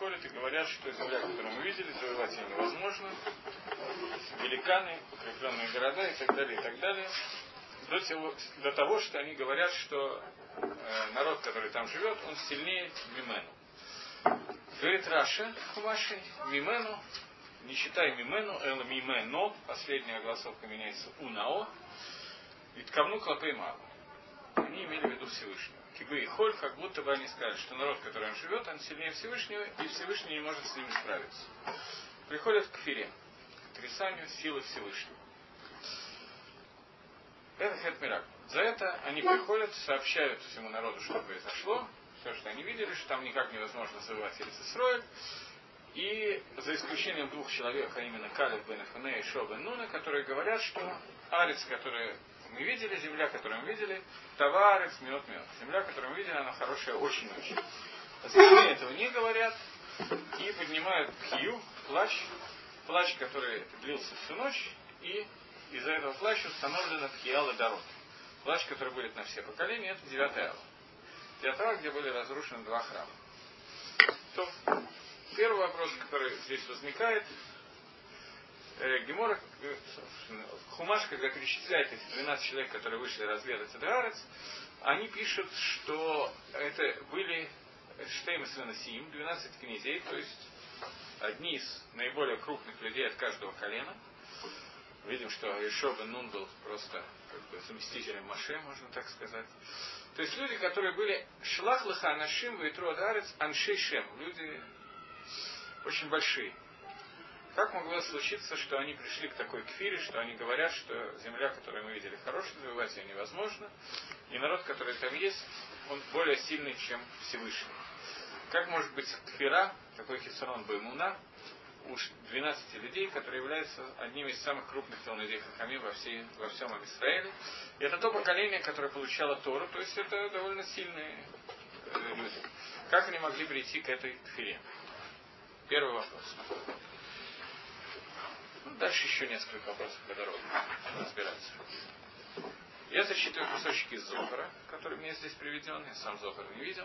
приходят и говорят, что земля, которую мы видели, завоевать ее невозможно. Великаны, укрепленные города и так далее, и так далее. До, того, что они говорят, что э, народ, который там живет, он сильнее Мимену. Говорит Раша Хумаши, Мимену не считай мимену, эл мимено, последняя огласовка меняется унао, и ткавну клопей мало. Они имели в виду Всевышнего. Кибы и Холь, как будто бы они сказали, что народ, в котором живет, он сильнее Всевышнего, и Всевышний не может с ними справиться. Приходят к фире, к отрицанию силы Всевышнего. Это хет За это они приходят, сообщают всему народу, что произошло, все, что они видели, что там никак невозможно завоевать Элисисроэль, и за исключением двух человек, а именно Калиб бен Афане и Шо бен Нуна, которые говорят, что Арец, который мы видели, земля, которую мы видели, Таварец, мед, мед. Земля, которую мы видели, она хорошая очень-очень. Остальные этого не говорят и поднимают пхию, плач, плач, который длился всю ночь, и из-за этого плача установлена пхиял и дарот. Плач, который будет на все поколения, это девятая ала. Девятая где были разрушены два храма. То Первый вопрос, который здесь возникает, э, Гемора, э, Хумаш, когда перечисляет эти 12 человек, которые вышли разведать Адарец, они пишут, что это были Штейм и Сим, 12 князей, то есть одни из наиболее крупных людей от каждого колена. Видим, что Ишоба Нун был просто как бы, заместителем Маше, можно так сказать. То есть люди, которые были Шлах Лаха Анашим, Вейтру Адарец, Аншей Шем, люди очень большие. Как могло случиться, что они пришли к такой кфире, что они говорят, что земля, которую мы видели, хорошая, завоевать ее невозможно, и народ, который там есть, он более сильный, чем Всевышний. Как может быть кфира, такой хисарон Баймуна, у 12 людей, которые являются одним из самых крупных талмудей Хахами во, всей, во всем Израиле. И это то поколение, которое получало Тору, то есть это довольно сильные э, люди. Как они могли прийти к этой кфире? Первый вопрос. Ну, дальше еще несколько вопросов по дороге. Разбираться. Я зачитываю кусочки из Зохара, который мне здесь приведен. Я сам Зохар не видел.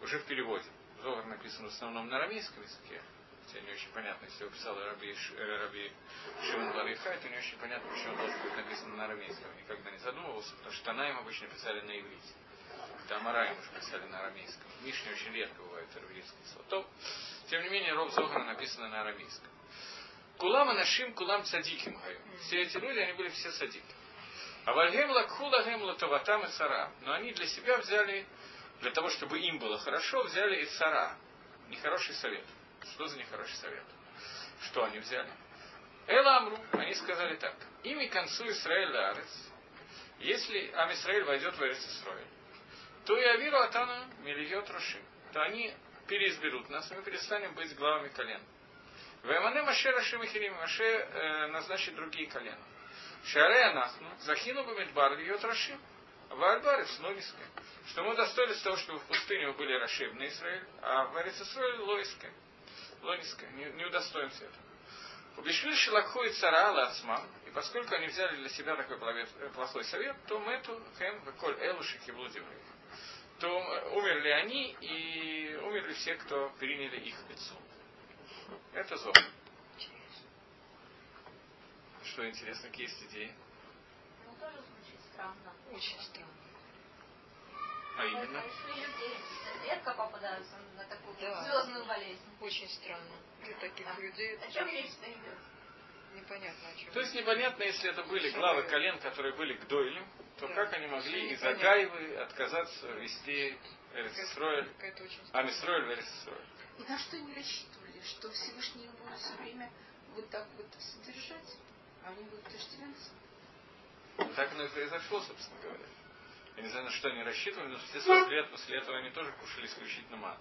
Уже в переводе. Зохар написан в основном на арамейском языке. Хотя не очень понятно, если его писал Раби, э, Раби Шимон Лариха, это не очень понятно, почему он должен быть написан на арамейском. Никогда не задумывался, потому что Танаем обычно писали на иврите. Там Араим уже писали на арамейском. Мишне очень редко бывает арамейский слотов. Тем не менее, Роб Зохана написано на арамейском. Кулам Анашим, Кулам Цадиким Гаю. Все эти люди, они были все садики. А Вальгем Лакхула Гем и Сара. Но они для себя взяли, для того, чтобы им было хорошо, взяли и Сара. Нехороший совет. Что за нехороший совет? Что они взяли? Эла Амру, они сказали так. Ими концу Исраэль Арец. Если Ам Исраэль войдет в Эрец Исраэль, то и Авиру Атана Мильет Рушим. То они переизберут нас, и мы перестанем быть главами колен. Ваймане Маше Рашим и Маше э, назначит другие колена. Шаре Анахну, Захину Бамидбар Льет Рашим. Вальбарев с Логиской. Что мы достоились того, чтобы в пустыне мы были Рашим на Израиль, а в Эрицесроле Логиской. Логиской. Не, не удостоимся этого. Убешвиль Шилакху и Цара Лацман, и поскольку они взяли для себя такой плохой совет, то мы эту хэм веколь элуши киблудиврей то умерли они и умерли все, кто приняли их лицо. Это зло. Что интересно, какие есть идеи? Ну, тоже звучит странно. Очень странно. А именно? Редко попадаются на такую да. звездную болезнь. Очень странно. Для таких да. людей. О чем речь-то идет? Непонятно о чем. То есть непонятно, если это были главы колен, которые были к Дойлю, то да. как они могли из Агаевы отказаться вести Эрисроэль, Амисроэль в Эрисроэль? И на что они рассчитывали? Что Всевышний их будет все время вот так вот содержать? А они будут иждивенцы? Так оно и произошло, собственно говоря. Я не знаю, на что они рассчитывали, но все 40 лет после этого они тоже кушали исключительно ман.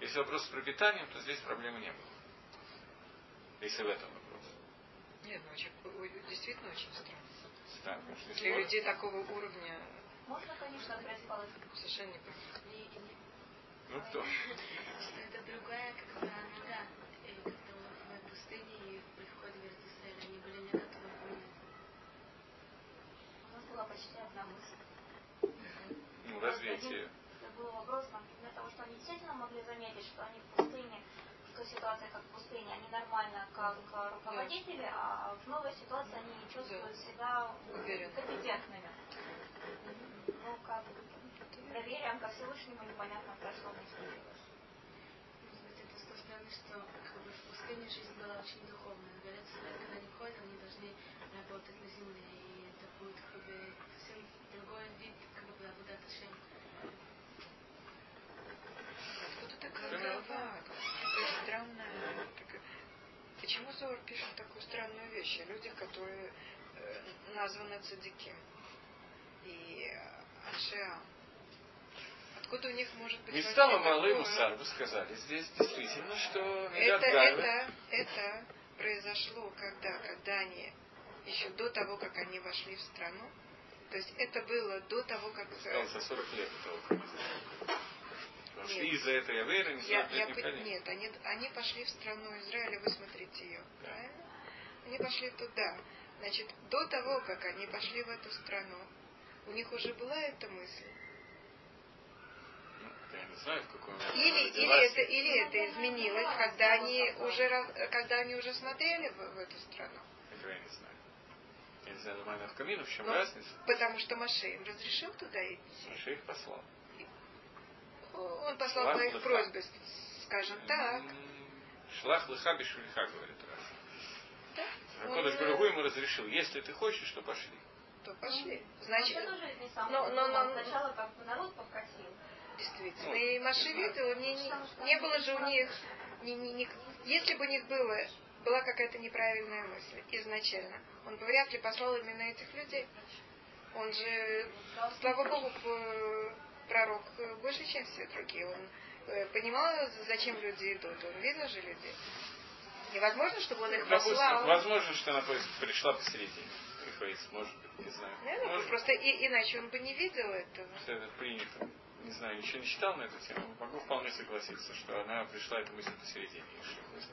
Если вопрос с пропитанием, то здесь проблемы не было. Если в этом вопрос. Нет, ну очень, действительно очень странно знаю, конечно, Для людей такого уровня. Можно, конечно, отбрать. Совершенно не понятно. Ну кто? Что это другая, как она, да, или когда мы в пустыне и при входе в Эрдисель, они были не готовы У нас была почти одна мысль. Ну, развитие. Это был вопрос, например, того, что они действительно могли заметить, что они в пустыне как э, руководители, а в новой ситуации они чувствуют себя компетентными. Ну, как доверием ко Всевышнему непонятно прошло, не случилось. Может быть, это с той стороны, что как бы, в пустыне жизнь была очень духовная. Говорят, что когда они ходят, они должны работать на земле. И это будет как бы совсем другой вид как бы работы Шем. Откуда такая голова? Странная. такая- Почему Зор пишет такую странную вещь? о людях, которые э, названы цадиким и э, Аншеам. Откуда у них может быть Не стало малым такое? мусар, вы сказали. Здесь действительно, что Это, это, это произошло когда? Когда они, еще до того, как они вошли в страну. То есть это было до того, как... Сказал, за 40 лет до того, как Нет. из-за этой аверы не Я, 40 я не. Нет, они, они пошли в страну Израиля высмотреть ее. Да. Правильно? Они пошли туда. Значит, до того, как они пошли в эту страну, у них уже была эта мысль. Ну, Я не знаю, в момент Или, или, это, или это изменилось, когда они уже, когда они уже смотрели в, в эту страну. Этого я не знаю. Я не знаю, Маймер Камина, в чем Ну, разница? Потому что Маше им разрешил туда идти. Маше их послал. Он послал Шлах по их просьбе, скажем так. Шлах лыха бешульха, говорит раз. Да? Кодыш Он, Барагу э, ему разрешил, если ты хочешь, то пошли. То пошли. Значит, не но- но- придумал. но- Сначала как народ попросил. действительно. Ну, И Маше не не, не, не было же у них, ни- ни- ни- если бы у них было, была какая-то неправильная мысль изначально, он бы вряд ли послал именно этих людей. Он же, слава Богу, п- пророк э, больше, чем все другие. Он э, понимал, зачем люди идут. Он видел же людей. Невозможно, чтобы он их Допустим, послал. возможно, что она пришла посередине. Приходится, может быть, не знаю. Да, ну, Может, просто и- иначе он бы не видел этого. что это принято. Не знаю, ничего не читал на эту тему. Могу вполне согласиться, что она пришла эта мысль посередине. что- не что.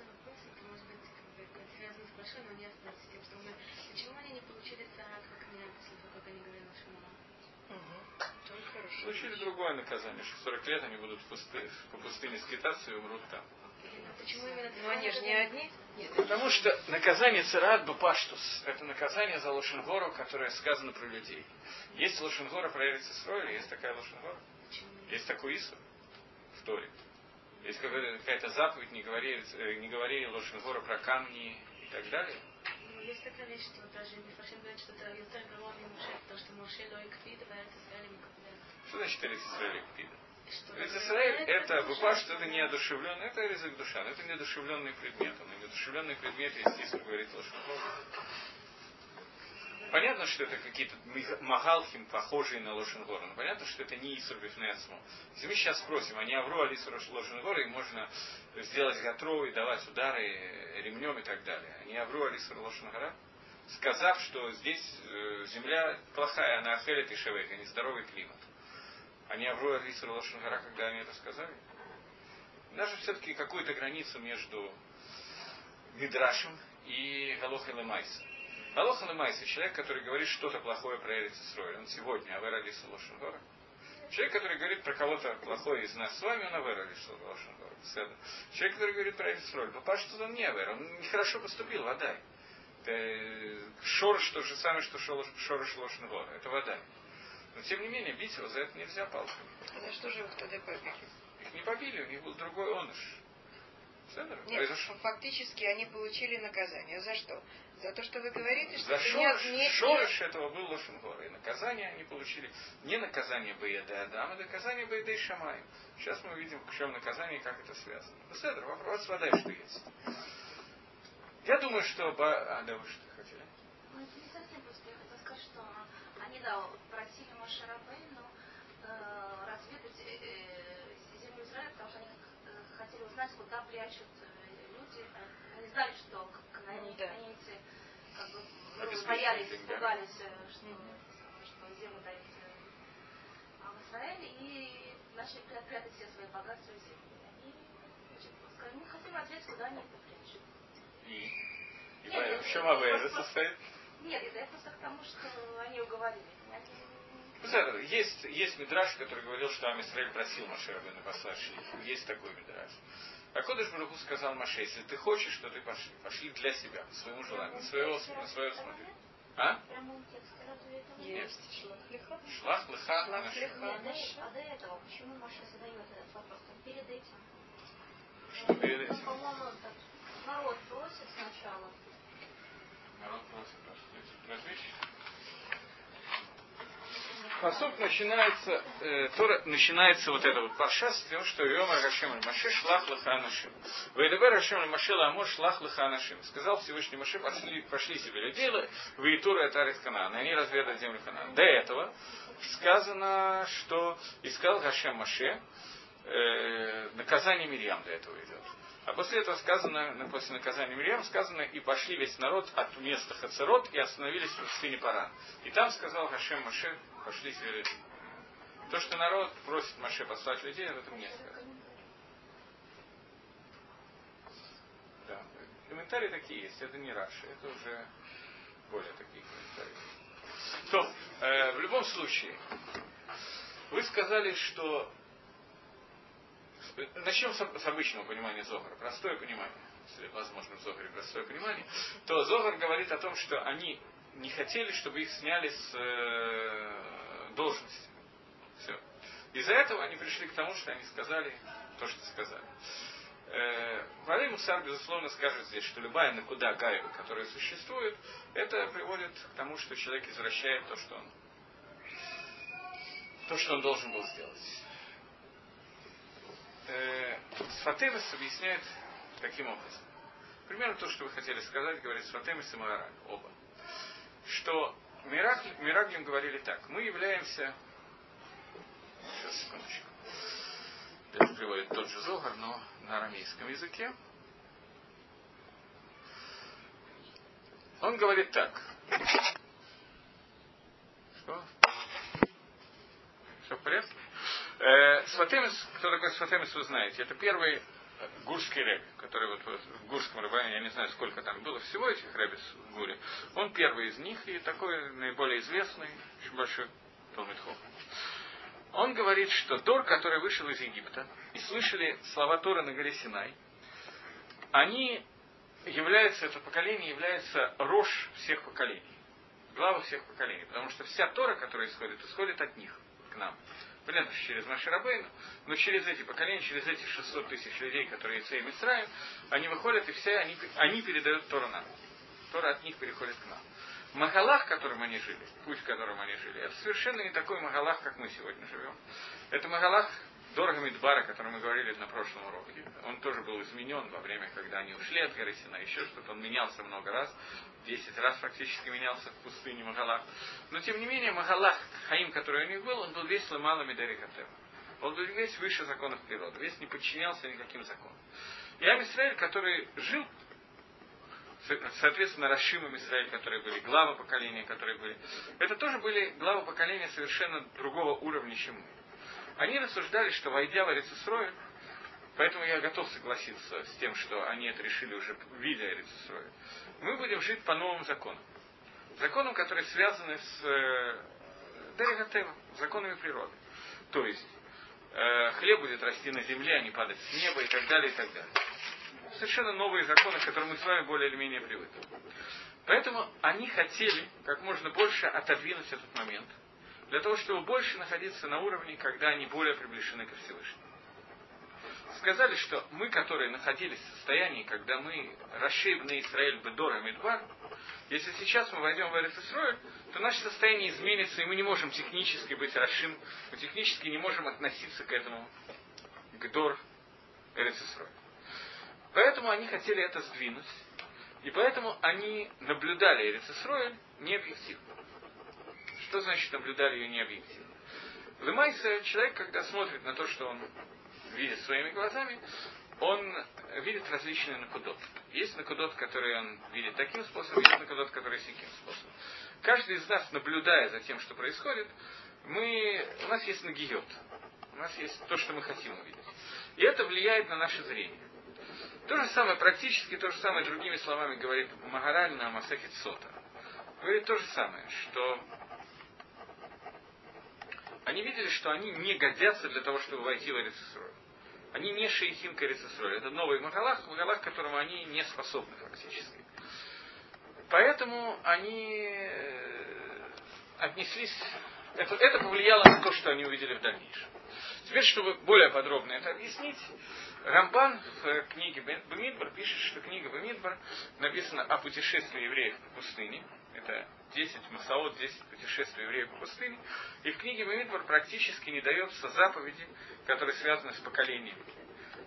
Почему они не получили царат, как того, как они говорили Шамала? Тоже хорошо. Получили другое наказание, что 40 лет они будут в пусты- по пустыне скитаться и умрут там. Почему именно Но они же не одни. Потому что наказание царат бапаштус – это наказание за лошенгору, которое сказано про людей. Есть лошенгора про Эрицисройль, есть такая лошенгора. Есть такой Ису в Торе. Есть какая- какая-то заповедь, не говори, э, не говори лошенгора про камни и так далее. Есть такая вещь, что даже Мифашим говорит, что это Ютер Галон и Муше, потому что Муше Лой Кфид, а это Израиль и Что значит Эрицисройль Пида? Что Эрицисройль – это бапашт, это неодушевленный, это язык душа, но это неодушевленный предмет. Он неодушевленный предмет, если Ису говорит лошенгора. Понятно, что это какие-то магалхим, похожие на Лошенгора. Но понятно, что это не Исур Бифнецму. Если мы сейчас спросим, а не Авру Алису Лошенгора, и можно сделать и давать удары ремнем и так далее. А не Авру Алису Лошенгора, сказав, что здесь э, земля плохая, она ахелет и шевек, а не здоровый климат. А не Авру Алису Лошенгора, когда они это сказали? Даже все-таки какую-то границу между Мидрашем и Галохой Лемайса. Галоха Лемайса, человек, который говорит что-то плохое про Эрицисрой, он сегодня Авера Лису Лошенгора. Человек, который говорит про кого-то плохое из нас с вами, он Авера Лису Лошенгора. Человек, который говорит про Эрицисрой, папа, что он не Авера, он нехорошо поступил, вода. Шорш то же самое, что Шорш- Лошенгора. Это вода. Но тем не менее, бить его за это нельзя палками. За что же их тогда побили? Их не побили, у них был другой оныш. Нет, Произошло. фактически они получили наказание. За что? За то, что вы говорите, что За не- не- шорыш этого был Лошенгор. И наказание они получили не наказание Баеда Адам, а наказание Баеда и Шамай. Сейчас мы увидим, в чем наказание и как это связано. Седер, вопрос вода, что есть. Я думаю, что... Ба... А, да, вы что хотели? Ну, это не совсем просто. Я хотела сказать, что они, да, просили Машарабейну э, разведать э, э, землю Израиля, потому что они э, хотели узнать, куда прячут э. Они знали, что канонейцы, Да. канонейцы как бы ну, Обеспечены боялись, испугались, э, что, что землю дают э, а в Израиле и начали пря- прятать все свои богатства и земли. И они значит, сказали, мы хотим ответить, куда они это прячут. И? И Нет, в нет, чем просто- состоит? Нет, это я просто к тому, что они уговорили. Они- есть, есть Мидраш, который говорил, что Амисраиль просил Машерабена послать шлиф. Есть такой Мидраш. А Кодыш Баруху сказал Маше, если ты хочешь, что ты пошли. Пошли для себя, по своему желанию, на, своего, на свое усмотрение. А? Нет. Шлах лыха Нет, а до этого, почему Маша задает этот вопрос? Там перед этим. Что перед этим? По-моему, народ просит сначала. Народ просит нас ответить. Посук начинается, э, Тора, начинается вот это вот парша с тем, что Йома Рашем Маше шлах лаха нашим. וידבר השם אל משה לאמר שלח לך אנשים. Сказал Всевышний Маше, пошли, пошли себе людей, ויתורו את ארץ כנען, и они разведают землю Канан. До этого сказано, что сказал Хашем Маше, э, наказание Мирьям до этого идет. А после этого сказано, после наказания Мирьям сказано, и пошли весь народ от места Хацерот и остановились в пустыне Паран. И там сказал Хашем Маше, пошли То, что народ просит Маше послать людей, об этом не сказано. Да. Комментарии такие есть, это не Раши, это уже более такие комментарии. То, э, в любом случае, вы сказали, что Начнем с, обычного понимания Зогара, простое понимание, если возможно в Зогаре простое понимание, то Зогар говорит о том, что они не хотели, чтобы их сняли с э, должности. Все. Из-за этого они пришли к тому, что они сказали то, что сказали. Э, Валей Мусар, безусловно, скажет здесь, что любая накуда гайва, которая существует, это приводит к тому, что человек извращает то, что он то, что он должен был сделать э, объясняет таким образом. Примерно то, что вы хотели сказать, говорит Сфатемис и Магараль, оба. Что Мираглим говорили так. Мы являемся... Сейчас, секундочку. Это приводит тот же Зогар, но на арамейском языке. Он говорит так. Что? Все в порядке? Э, Сватемис, кто такой Сватемис, вы знаете. Это первый гурский рэб, который вот в гурском рыбане, я не знаю, сколько там было всего этих рэбис в Гуре. Он первый из них и такой наиболее известный, очень большой Талмитхов. Он говорит, что Дор, который вышел из Египта, и слышали слова Тора на горе Синай, они являются, это поколение является рожь всех поколений, глава всех поколений, потому что вся Тора, которая исходит, исходит от них к нам. Понятно, что через Маширабейну, но через эти поколения, через эти 600 тысяч людей, которые Ицей Мисраем, они выходят и все, они, они передают Тору нам. Тора от них переходит к нам. Магалах, которым они жили, путь, в котором они жили, это совершенно не такой Магалах, как мы сегодня живем. Это Магалах Дорога Мидбара, о котором мы говорили на прошлом уроке, он тоже был изменен во время, когда они ушли от горы Сина, еще что-то, он менялся много раз, десять раз фактически менялся в пустыне Магалах. Но тем не менее, Магалах, Хаим, который у них был, он был весь ломалами Дарихатева. Он был весь выше законов природы, весь не подчинялся никаким законам. И Амисраэль, который жил соответственно, Рашимам Израиль, которые были, главы поколения, которые были, это тоже были главы поколения совершенно другого уровня, чем мы. Они рассуждали, что войдя в Эрицесрой, поэтому я готов согласиться с тем, что они это решили уже видя Эрицесрой, мы будем жить по новым законам. Законам, которые связаны с э, Дерегатема, законами природы. То есть, э, хлеб будет расти на земле, а не падать с неба и так далее, и так далее. Совершенно новые законы, к которым мы с вами более или менее привыкли. Поэтому они хотели как можно больше отодвинуть этот момент – для того, чтобы больше находиться на уровне, когда они более приближены ко Всевышнему. Сказали, что мы, которые находились в состоянии, когда мы расшибны Израиль Бедора Мидбар, если сейчас мы войдем в Эрицисроиль, то наше состояние изменится, и мы не можем технически быть расшим, мы технически не можем относиться к этому, к Дор Эрицисроиль. Поэтому они хотели это сдвинуть, и поэтому они наблюдали Эрицисроиль не объективно. Что значит наблюдали ее необъективно? Лымайся, человек, когда смотрит на то, что он видит своими глазами, он видит различные накудот. Есть накудот, которые он видит таким способом, есть накудот, которые таким способом. Каждый из нас, наблюдая за тем, что происходит, мы, у нас есть нагиот. У нас есть то, что мы хотим увидеть. И это влияет на наше зрение. То же самое, практически то же самое, другими словами говорит Магараль на Масахит Сота. Говорит то же самое, что они видели, что они не годятся для того, чтобы войти в Эрицисрой. Они не шейхин Карицесроль. Это новый Магалах, к которому они не способны фактически. Поэтому они э, отнеслись... Это, это повлияло на то, что они увидели в дальнейшем. Теперь, чтобы более подробно это объяснить, Рамбан в книге Бамидбар пишет, что книга Бамидбар написана о путешествии евреев по пустыне. Это 10 масаот, 10 путешествий евреев по пустыне. И в книге Бамидбар практически не дается заповеди, которые связаны с поколением.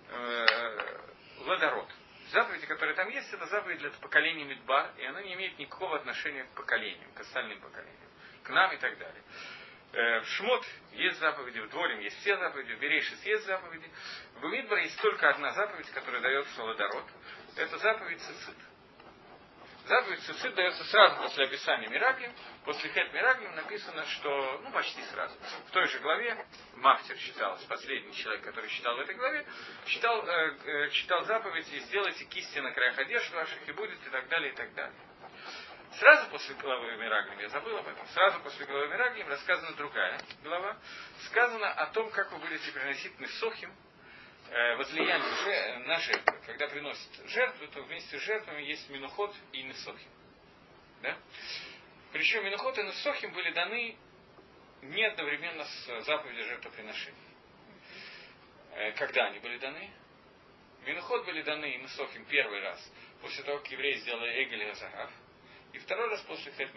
Э, Ладород. Заповеди, которые там есть, это заповедь для поколения Мидбар, и она не имеет никакого отношения к поколениям, к остальным поколениям, к нам и так далее. Э, в Шмот есть заповеди, в Дворим есть все заповеди, в Берейшис есть заповеди. В Бамидбар есть только одна заповедь, которая дается Ладород. Это заповедь Цицит. Заповедь Цицит дается сразу после описания Мираклим. После Хет Мираклим написано, что, ну, почти сразу. В той же главе Мафтер считалось, последний человек, который читал в этой главе, читал, э, э, читал заповедь и сделайте кисти на краях одежд ваших и будет и так далее, и так далее. Сразу после главы Мираглим, я забыл об этом, сразу после главы Мираглим рассказана другая глава. Сказано о том, как вы будете приносить Месохим, э, возлияние на жертвы. Когда приносят жертву, то вместе с жертвами есть Минуход и Несохим. Да? Причем Минуход и Несохим были даны не одновременно с заповедью жертвоприношения. Э, когда они были даны? Минуход были даны и Несохим первый раз, после того, как евреи сделали Эгель и Азарав – и второй раз после Хет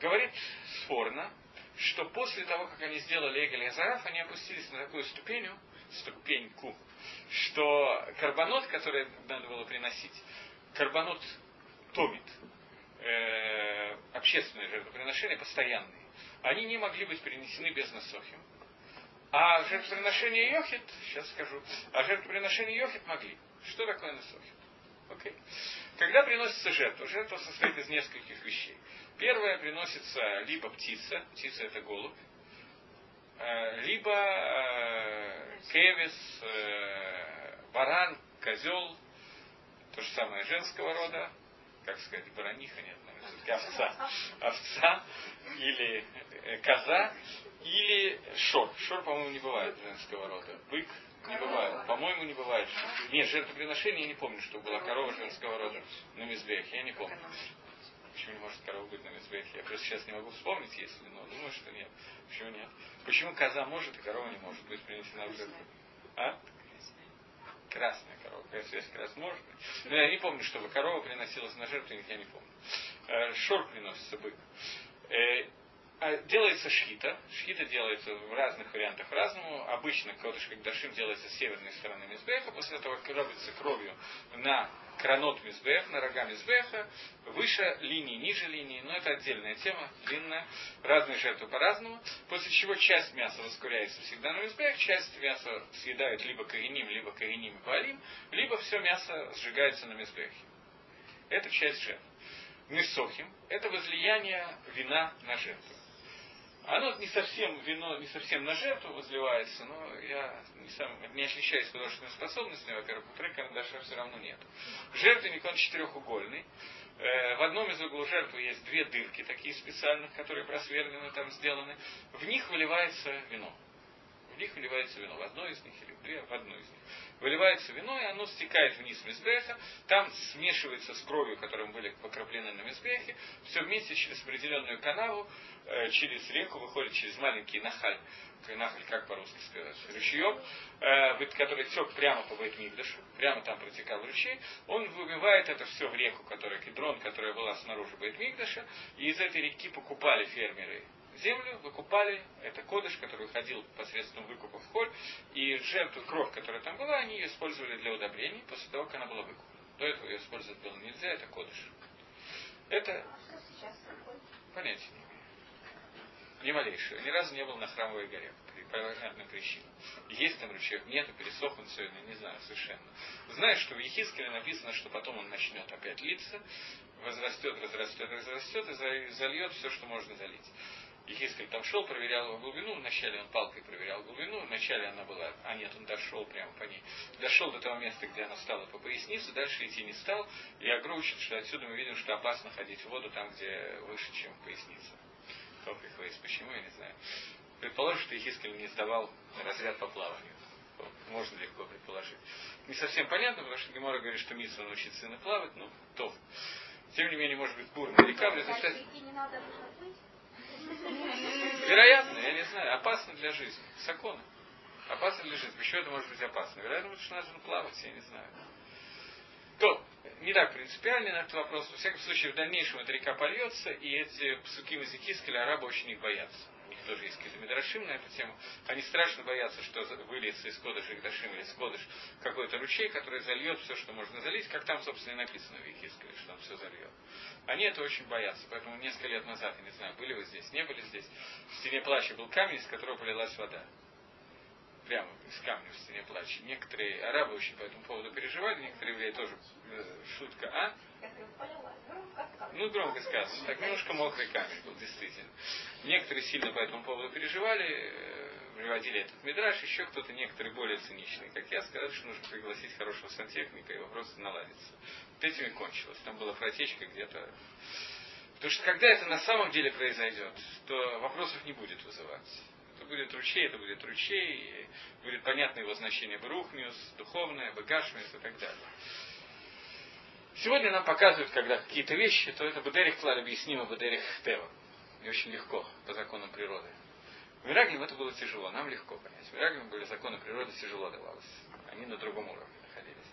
Говорит спорно, что после того, как они сделали Эгель и Азараф, они опустились на такую ступеню, ступеньку, что карбонот, который надо было приносить, карбонот томит, э, общественные жертвоприношения, постоянные, они не могли быть перенесены без насохим. А жертвоприношение Йохит, сейчас скажу, а жертвоприношение Йохит могли. Что такое насохим? Okay. Когда приносится жертва, жертва состоит из нескольких вещей. Первое приносится либо птица, птица это голубь, э, либо э, кевис, э, баран, козел, то же самое женского рода, как сказать, бараниха нет, наверное, овца, овца или коза, или шор. Шор, по-моему, не бывает женского рода. Бык, не бывает. По-моему, не бывает. Нет, жертвоприношение я не помню, что была корова женского рода на Мизбехе. Я не помню. Почему не может корова быть на Мизбехе? Я просто сейчас не могу вспомнить, если, но думаю, что нет. Почему нет? Почему коза может, и корова не может быть принесена в жертву? А? Красная корова. Какая связь красная? Может быть. Но я не помню, чтобы корова приносилась на жертву, я не помню. Э, шор приносится бык. Э, а делается шхита. Шхита делается в разных вариантах разному. Обычно кодыш дашим делается с северной стороны Мизбеха. После этого робится кровью на кранот на рога Мизбеха, выше линии, ниже линии, но это отдельная тема, длинная, разные жертвы по-разному, после чего часть мяса воскуряется всегда на Мизбех, часть мяса съедают либо кореним, либо кореним и палим, либо все мясо сжигается на Мизбехе. Это часть жертв. Несохим – это возлияние вина на жертву. Оно не совсем, вино не совсем на жертву возливается, но я не, сам, не отличаюсь художественной способностью, во-первых, во карандаша все равно нет. Жертвенник, он четырехугольный. Э, в одном из углов жертвы есть две дырки, такие специальных, которые просверлены, там сделаны. В них выливается вино. В них выливается вино. В одной из них или в две, в одну из них. Выливается вино, и оно стекает вниз мизбеха, там смешивается с кровью, которым были покроплены на мизбехе, все вместе через определенную канаву Э, через реку выходит через маленький нахаль, нахаль, как по-русски сказать, ручеек, э, который тек прямо по Бейтмигдашу, прямо там протекал ручей, он выбивает это все в реку, которая кедрон, которая была снаружи Бейтмигдаша, и из этой реки покупали фермеры землю, выкупали, это кодыш, который выходил посредством выкупа в холь, и жертву, кровь, которая там была, они ее использовали для удобрений после того, как она была выкуплена. До этого ее использовать было нельзя, это кодыш. Это понятие не ни малейшего. Ни разу не был на храмовой горе. По понятным причинам. Есть там ручеек, нету, пересох он сегодня, не знаю совершенно. Знаю, что в Ехискеле написано, что потом он начнет опять литься, возрастет, возрастет, возрастет и зальет все, что можно залить. Ехискель там шел, проверял его глубину, вначале он палкой проверял глубину, вначале она была, а нет, он дошел прямо по ней. Дошел до того места, где она стала по пояснице, дальше идти не стал, и Агро учит, что отсюда мы видим, что опасно ходить в воду там, где выше, чем поясница. Топих Вейс. Почему, я не знаю. Предположим, что Ихискель не сдавал разряд по плаванию. Можно легко предположить. Не совсем понятно, потому что Гемора говорит, что Митсу научит сына плавать, ну, то. Тем не менее, может быть, бурная река в результате... Вероятно, я не знаю, опасно для жизни. Сакона. Опасно для жизни. Почему это может быть опасно? Вероятно, потому что нужно плавать, я не знаю. То, не так принципиально на этот вопрос. Во всяком случае, в дальнейшем эта река польется, и эти псуки Мазикискеля арабы очень их боятся. Тоже есть какие-то медрашим на эту тему. Они страшно боятся, что выльется из Кодыша Игдашим или из Кодыш какой-то ручей, который зальет все, что можно залить, как там, собственно, и написано в Ехискеле, что он все зальет. Они это очень боятся, поэтому несколько лет назад, я не знаю, были вы здесь, не были здесь, в стене плача был камень, из которого полилась вода прямо из камня в стене плача. Некоторые арабы очень по этому поводу переживали, некоторые евреи тоже э, шутка, а? Ну, громко сказано. Так, немножко мокрый камень был, действительно. Некоторые сильно по этому поводу переживали, э, приводили этот мидраж, еще кто-то, некоторые более циничные, как я, сказали, что нужно пригласить хорошего сантехника, и вопрос наладится. Вот этим и кончилось. Там была протечка где-то. Потому что когда это на самом деле произойдет, то вопросов не будет вызывать будет ручей, это будет ручей, будет понятно его значение Брухниус, духовное, Багашмиус и так далее. Сегодня нам показывают, когда какие-то вещи, то это Бадерих Клар объяснимо Бадерих Тева. И очень легко, по законам природы. В Мирагнем это было тяжело, нам легко понять. В Мирагнем были законы природы, тяжело давалось. Они на другом уровне находились.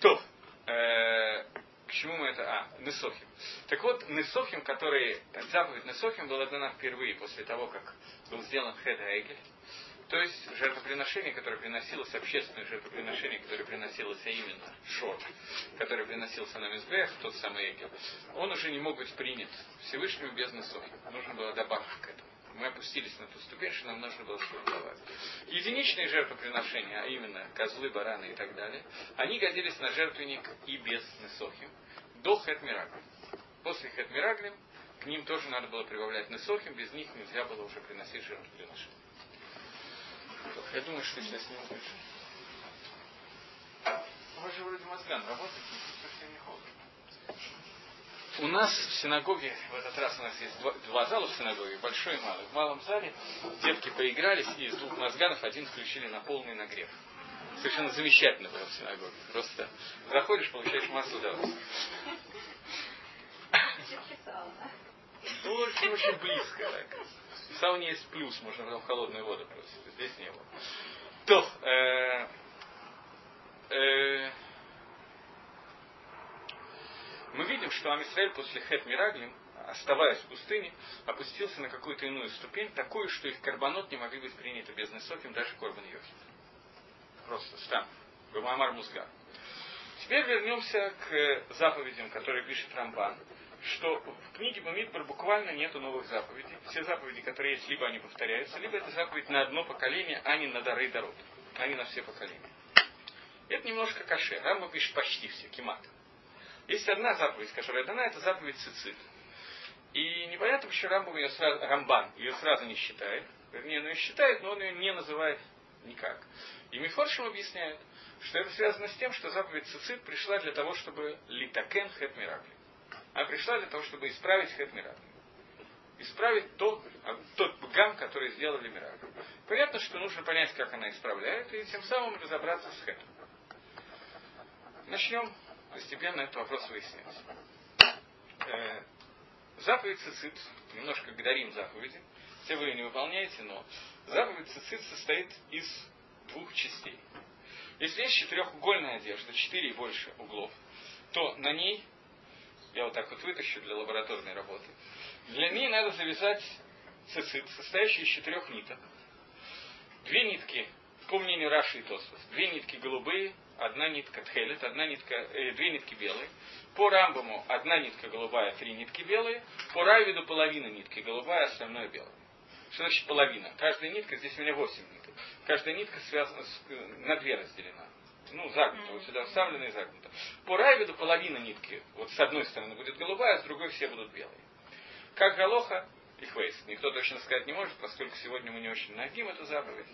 То, э, к чему мы это? А, Несохим. Так вот, Несохим, который, заповедь Несохим была дана впервые после того, как был сделан Хед Эгель. То есть жертвоприношение, которое приносилось, общественное жертвоприношение, которое приносилось, а именно Шор, которое приносился на Мизбех, тот самый Эгель, он уже не мог быть принят Всевышнему без Несохим. Нужно было добавка к этому мы опустились на ту ступень, что нам нужно было что-то Единичные жертвоприношения, а именно козлы, бараны и так далее, они годились на жертвенник и без Несохим до Хэтмираглим. После Хэтмираглим к ним тоже надо было прибавлять Несохим, без них нельзя было уже приносить жертвоприношение. Я думаю, что сейчас не услышим. Вы же вроде мозган работаете, совсем не холодно. У нас в синагоге, в этот раз у нас есть два, два зала в синагоге, большой и малый. В малом зале девки поигрались, и из двух мозганов один включили на полный нагрев. Совершенно замечательно было в синагоге. Просто заходишь, получаешь массу удовольствия. Очень, очень близко. Так. В сауне есть плюс, можно потом холодную воду просто. Здесь не было. То, э, э, мы видим, что Амисраэль после Хет Мираглим, оставаясь в пустыне, опустился на какую-то иную ступень, такую, что их карбонот не могли быть приняты без Несоким, даже Корбан Йохид. Просто стан. Гамамар Музгар. Теперь вернемся к заповедям, которые пишет Рамбан, что в книге Бамидбар буквально нету новых заповедей. Все заповеди, которые есть, либо они повторяются, либо это заповедь на одно поколение, а не на дары и дорог, а не на все поколения. Это немножко каше. Рамба пишет почти все, кемат. Есть одна заповедь, которая дана, это заповедь цицит. И непонятно, почему Рамбам ее сразу, Рамбан ее сразу не считает. Вернее, он ее считает, но он ее не называет никак. И Мифоршим объясняет, что это связано с тем, что заповедь цицит пришла для того, чтобы литакен хет миракли. А пришла для того, чтобы исправить хет миракли. Исправить тот, тот гам, который сделали миракли. Понятно, что нужно понять, как она исправляет, и тем самым разобраться с хетом. Начнем постепенно этот вопрос выяснять. Э, заповедь цицит, немножко говорим заповеди, все вы ее не выполняете, но заповедь цицит состоит из двух частей. Если есть четырехугольная одежда, четыре и больше углов, то на ней, я вот так вот вытащу для лабораторной работы, для ней надо завязать цицит, состоящий из четырех ниток. Две нитки, по мнению Раши и Тосфос, две нитки голубые, одна нитка тхелет, одна нитка, э, две нитки белые. По Рамбаму одна нитка голубая, три нитки белые. По Райвиду половина нитки голубая, остальное белое. Что значит половина? Каждая нитка, здесь у меня восемь ниток. Каждая нитка связана с, э, на две разделена. Ну, загнута, вот сюда вставлена и загнута. По Райвиду половина нитки, вот с одной стороны будет голубая, а с другой все будут белые. Как Галоха и Хвейс. Никто точно сказать не может, поскольку сегодня мы не очень нагим эту заповедь.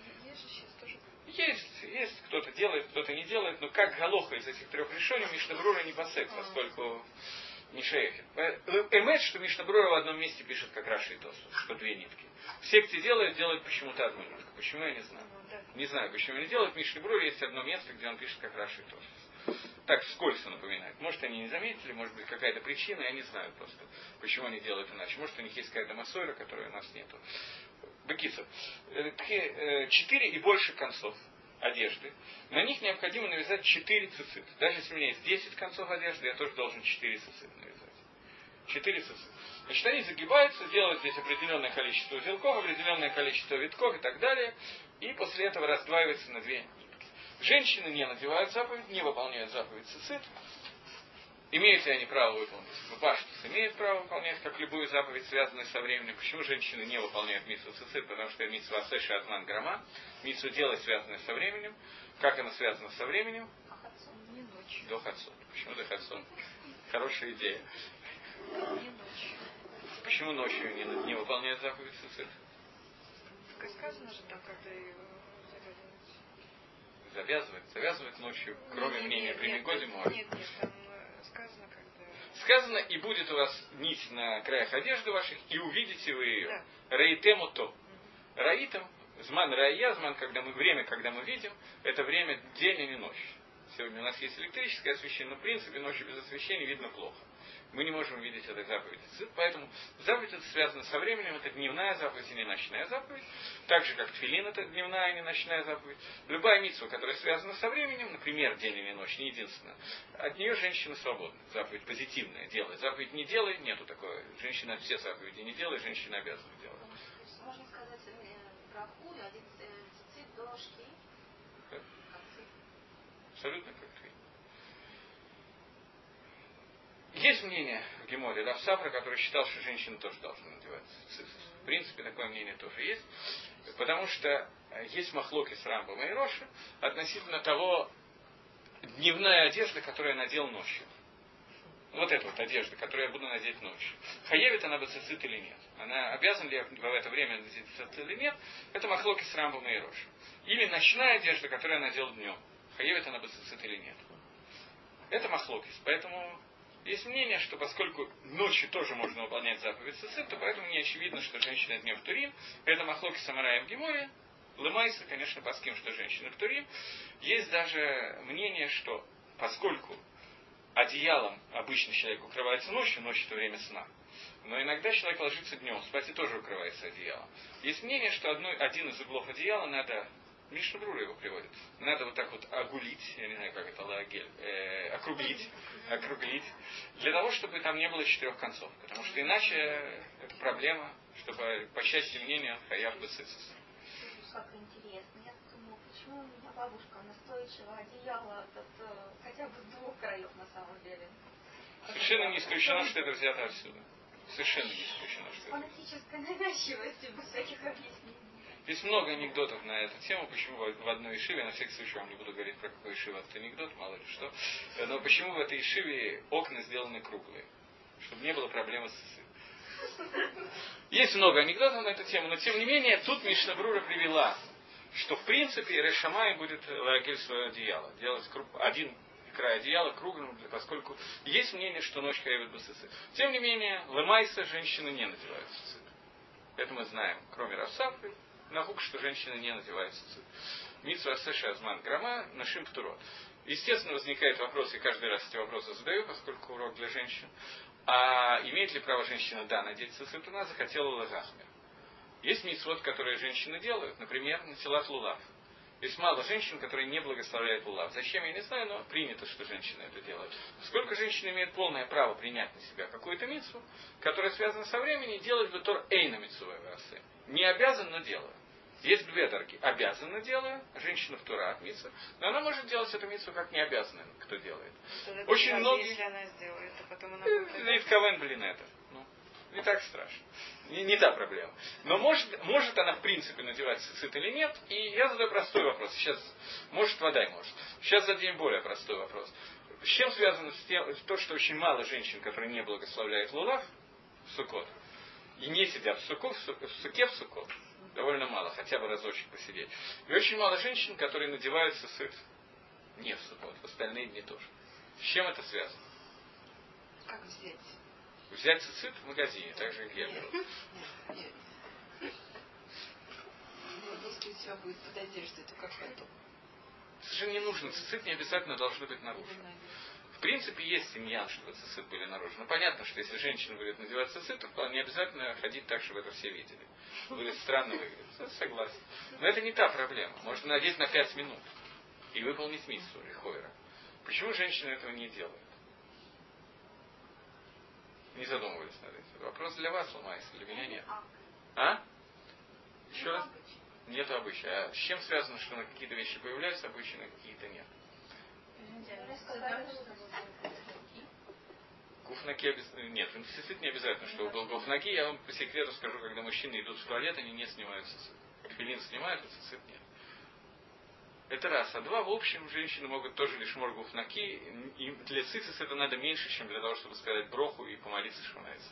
Есть, есть, кто-то делает, кто-то не делает, но как Галоха из этих трех решений Мишнабрура не посек, поскольку не шейхет. Эмет, что Мишнабрура в одном месте пишет как Раши и Тосу, что две нитки. Все, кто делают, делают почему-то одну нитку. Почему, я не знаю. Не знаю, почему они делают. В Мишнабруре есть одно место, где он пишет как Раши Тосу. Так скользко напоминает. Может, они не заметили, может быть, какая-то причина, я не знаю просто, почему они делают иначе. Может, у них есть какая-то массойра, которой у нас нету. Бакисов. Э, четыре и больше концов одежды, на них необходимо навязать 4 цицит. Даже если у меня есть 10 концов одежды, я тоже должен 4 цицит навязать. 4 цицит. Значит, они загибаются, делают здесь определенное количество узелков, определенное количество витков и так далее, и после этого раздваивается на две нитки. Женщины не надевают заповедь, не выполняют заповедь цицит, Имеют ли они право выполнить? Ну, Паштус имеет право выполнять, как любую заповедь, связанную со временем. Почему женщины не выполняют митсу цицит? Потому что митсва сэши атман грамма. Митсу делать, связанное со временем. Как она связана со временем? До хацот. Почему до хацот? Хорошая идея. Почему ночью не, не выполняют заповедь цицит? Сказано же там, когда завязывать. Завязывать ночью, кроме мнения Примигоди, может. Нет, нет, там сказано, когда... Сказано, и будет у вас нить на краях одежды ваших, и увидите вы ее. Да. Раитему то. Раитем, зман рая, зман, когда мы, время, когда мы видим, это время день, а не ночь. Сегодня у нас есть электрическое освещение, но в принципе ночью без освещения видно плохо мы не можем увидеть этой заповеди. Поэтому заповедь это связана со временем, это дневная заповедь и не ночная заповедь. Так же, как тфилин это дневная и не ночная заповедь. Любая митсва, которая связана со временем, например, день или ночь, не единственное, от нее женщина свободна. Заповедь позитивная, делай. Заповедь не делай, нету такой. Женщина все заповеди не делай, женщина обязана делать. Можно сказать, хуй, один цицит до шки. Абсолютно как Есть мнение в Геморе Равсафра, который считал, что женщины тоже должны надевать цицис. В принципе, такое мнение тоже есть. Потому что есть махлоки с Рамбом и Роши относительно того, дневная одежда, которую я надел ночью. Вот эта вот одежда, которую я буду надеть ночью. Хаевит она бацицит или нет? Она обязана ли я в это время надеть бацицит или нет? Это махлоки с Рамбом и Роши. Или ночная одежда, которую я надел днем. Хаевит она бацицит или нет? Это махлокис. Поэтому есть мнение, что поскольку ночью тоже можно выполнять заповедь Сесет, то поэтому не очевидно, что женщина днем в Турим. Это Махлоки Самараем Геморе. Лымайса, конечно, по ским, что женщина в Турим. Есть даже мнение, что поскольку одеялом обычно человек укрывается ночью, ночью это время сна, но иногда человек ложится днем, спать и тоже укрывается одеялом. Есть мнение, что одной, один из углов одеяла надо Мишна Брура его приводит. Надо вот так вот огулить, я не знаю, как это, лагель, э, округлить, округлить, для того, чтобы там не было четырех концов. Потому что иначе это проблема, чтобы по части мнения хаяв бы сыцис. Как интересно. Я думаю, почему у меня бабушка настойчиво одеяло этот, э, хотя бы с двух краев на самом деле. Совершенно не исключено, что это взято отсюда. Совершенно не исключено, что это. Фанатическая навязчивость без всяких объяснений. Есть много анекдотов на эту тему, почему в одной ишиве, на всякий случай вам не буду говорить про какой ишив этот анекдот, мало ли что, но почему в этой ишиве окна сделаны круглые, чтобы не было проблемы с Есть много анекдотов на эту тему, но тем не менее тут Мишна Брура привела, что в принципе Решамай будет лагель свое одеяло, делать круг, один край одеяла круглым, поскольку есть мнение, что ночь хаевит басысы. Тем не менее, лымайса женщины не надевают цицит. Это мы знаем, кроме Равсафы, наук, что женщины не надевают цицит. Митсва Сэша Азман Грама Нашим Птурот. Естественно, возникает вопрос, и каждый раз эти вопросы задаю, поскольку урок для женщин. А имеет ли право женщина, да, надеть цицит? Она захотела лагахмер. Есть митцвот, которые женщины делают, например, на телах лулав. Есть мало женщин, которые не благословляют лулав. Зачем, я не знаю, но принято, что женщины это делают. Сколько женщин имеет полное право принять на себя какую-то митцву, которая связана со временем, делать бы тор эйна митцвой Не обязан, но делаю. Есть две дороги. Обязанно делаю, женщина в Тура от но она может делать эту митцву как не обязанная, кто делает. Очень многие... Если она сделает, а потом она будет... Ковен, блин, это. Ну, не так страшно. Не, не та проблема. Но может, может она в принципе надевать цицит или нет, и я задаю простой вопрос. Сейчас, может, вода может. Сейчас зададим более простой вопрос. С чем связано с тем, то, что очень мало женщин, которые не благословляют лулав в Сукот, и не сидят в, суку, в суке в Сукот, довольно мало, хотя бы разочек посидеть. И очень мало женщин, которые надевают сысыт не в субботу, в остальные дни тоже. С чем это связано? как взять? Взять цицит в магазине, так же, как я беру. Нет. Если у тебя будет под одеждой, то как потом? Совершенно не нужно. Цицит не обязательно должны быть наружу. В принципе, есть семья, чтобы цицит были наружу. Но понятно, что если женщина будет надевать цицит, то не обязательно ходить так, чтобы это все видели. Будет странно выглядеть. Согласен. Но это не та проблема. Можно надеть на 5 минут и выполнить миссу Лихойра. Почему женщины этого не делают? Не задумывались над этим. Вопрос для вас, Ломайс, для меня нет. А? Еще раз? Нет обычая. А с чем связано, что на какие-то вещи появляются обычаи, на какие-то нет? Гуфнаки обязательно... Нет, в цицит не обязательно, чтобы был гуфнаки. Я вам по секрету скажу, когда мужчины идут в туалет, они не снимают цицит. Филин снимают, а цицит нет. Это раз. А два, в общем, женщины могут тоже лишь моргув наки. И для цицис это надо меньше, чем для того, чтобы сказать броху и помолиться шманайцу.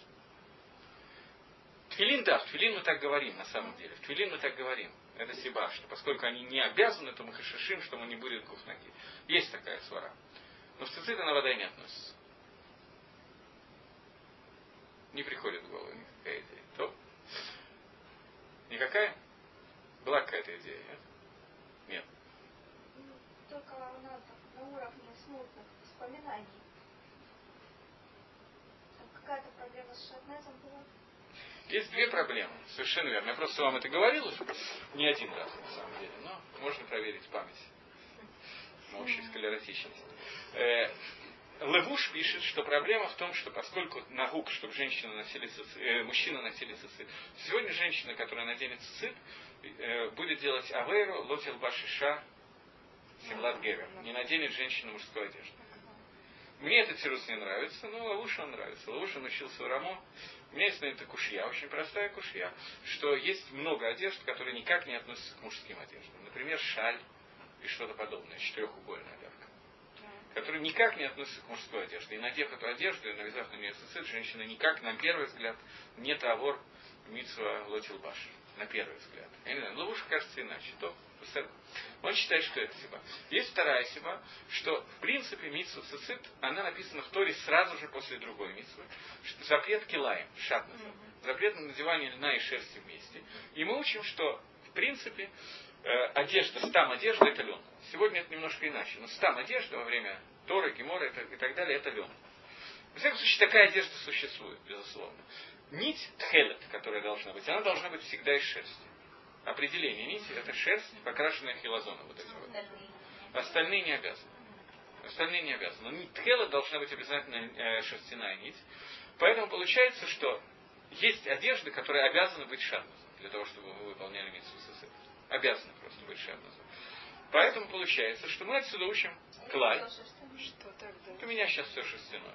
Тфилин, да, в Тфилин мы так говорим, на самом деле. В Тфилин мы так говорим. Это сиба, что поскольку они не обязаны, то мы хашишим, что мы не будем гуфнаки. Есть такая свара. Но в цицит она вода не относится. Не приходит в голову никакая идея. То? Никакая? Была какая-то идея, нет? Нет только она на уровне смутных воспоминаний. какая-то проблема с шатнезом была? Есть две проблемы, совершенно верно. Я просто вам это говорил уже не один раз, на самом деле, но можно проверить память на общей склеротичность. Э, Левуш пишет, что проблема в том, что поскольку на гук, чтобы женщина носили цицит, э, мужчина носили цицит, сегодня женщина, которая наденет цицит, э, будет делать авейру, лотил башиша, Симлад Гевер. Не наденет женщина мужской одежды. Мне этот тирус не нравится, но Лавушу он нравится. Лавуша научился у Рамо. У меня есть на это кушья, очень простая кушья, что есть много одежд, которые никак не относятся к мужским одеждам. Например, шаль и что-то подобное, четырехугольная лявка, которые никак не относятся к мужской одежде. И надев эту одежду и навязав на нее цицит, женщина никак, на первый взгляд, не тавор митсва лотилбаш. На первый взгляд. Я не знаю, ловушка кажется иначе. То он считает, что это сиба. Есть вторая сиба, что в принципе митсу цицит, она написана в Торе сразу же после другой митсвы. Запрет килаем, шат Запрет на надевание льна и шерсти вместе. И мы учим, что в принципе э, одежда, стам одежды это лен. Сегодня это немножко иначе. Но стам одежда во время Торы, Гемора и так далее это лен. В всяком случае, такая одежда существует, безусловно. Нить тхелет, которая должна быть, она должна быть всегда из шерсти определение нити это шерсть, покрашенная хилозоном. Вот эти вот. Остальные не обязаны. Остальные не обязаны. Но тхела должна быть обязательно э, шерстяная нить. Поэтому получается, что есть одежды, которые обязаны быть шатнозом, для того, чтобы вы выполняли митсу Обязаны просто быть шатнозом. Поэтому получается, что мы отсюда учим клай. Что тогда? У меня сейчас все шерстяное.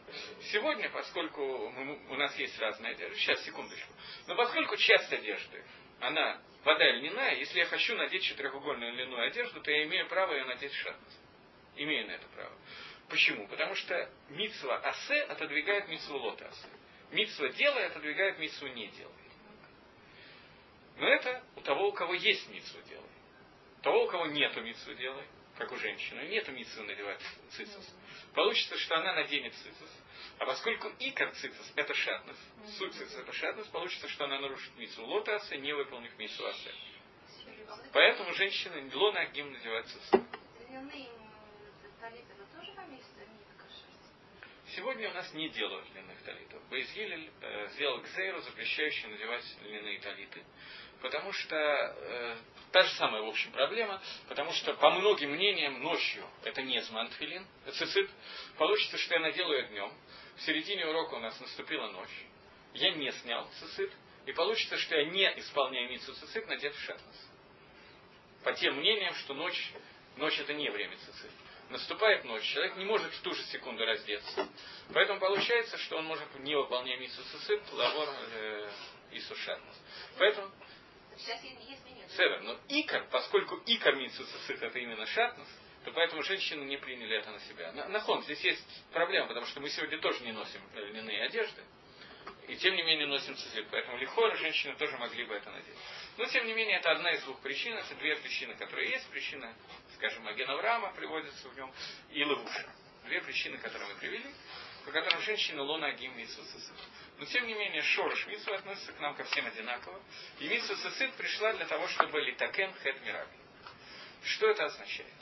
Сегодня, поскольку мы, у нас есть разные одежды, сейчас, секундочку, но поскольку часть одежды, она вода льняная, если я хочу надеть четырехугольную льняную одежду, то я имею право ее надеть шатнос. Имею на это право. Почему? Потому что митсва асе отодвигает митсву лота асе. Митсва делая отодвигает митсву не делай. Но это у того, у кого есть митсва делай. У того, у кого нету митсвы делай, как у женщины, нету митсвы надевать цицис. Получится, что она наденет цицис. А поскольку икор цицис это шатнес, суть цицис это шатнес, получится, что она нарушит мису лотаса, не выполнив мису асе. Поэтому женщины лона агим надевают цицис. Сегодня у нас не делают льняных талитов. Бейзгилель э, сделал кзейру, запрещающий надевать льняные талиты. Потому что э, та же самая, в общем, проблема, потому что по многим мнениям ночью это не змантфилин, цицит. Получится, что я надел ее днем. В середине урока у нас наступила ночь. Я не снял цицит. И получится, что я не исполняю митсу цицит, надев шатнос. По тем мнениям, что ночь, ночь это не время цицит наступает ночь, человек не может в ту же секунду раздеться. Поэтому получается, что он может, не выполняя миссу сысып, лавор э, и сушатнус. Поэтому... Север, но икор, поскольку икор миссу сысып это именно шатнус, то поэтому женщины не приняли это на себя. На, нахон, здесь есть проблема, потому что мы сегодня тоже не носим льняные одежды. И тем не менее носим цицит. Поэтому лихора женщины тоже могли бы это надеть. Но тем не менее это одна из двух причин. Это две причины, которые есть. Причина, скажем, Агенаврама приводится в нем и Лавуша. Две причины, которые мы привели. по которым женщина лона агим сысыт. Но тем не менее, шорош митсу относится к нам ко всем одинаково. И митсу сысыт пришла для того, чтобы литакен хет мираби. Что это означает?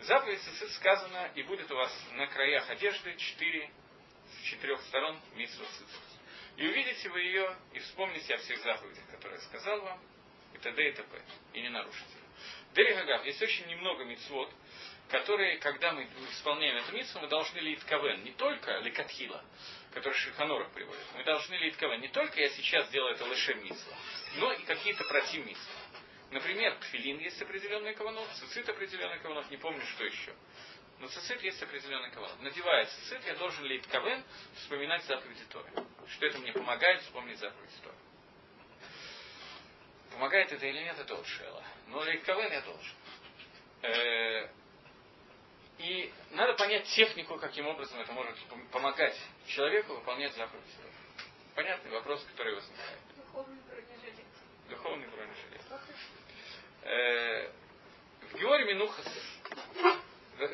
Заповедь сысыт сказано, и будет у вас на краях одежды четыре, с четырех сторон митсу сысыт. И увидите вы ее, и вспомните о всех заповедях, которые я сказал вам, и т.д. и т.п. И не нарушите ее. Дерихагав, есть очень немного мицвод, которые, когда мы исполняем эту митсу, мы должны лить кавен, не только ликатхила, который Шиханорах приводит, мы должны кавен, не только я сейчас делаю это лишем митсва, но и какие-то против митсва. Например, тфилин есть определенный каванот, цицит определенный каванот, не помню, что еще. Но цицит есть определенный каванот. Надевая цицит, я должен лить кавен, вспоминать заповеди Торы. Что это мне помогает вспомнить заповеди Торы. Помогает это или нет, это от Шела. Но лить кавен я должен. И надо понять технику, каким образом это может помогать человеку выполнять заповедь. Понятный вопрос, который возникает. Духовный бронежилет. Духовный бронежилет. Э, в Георгии Минухас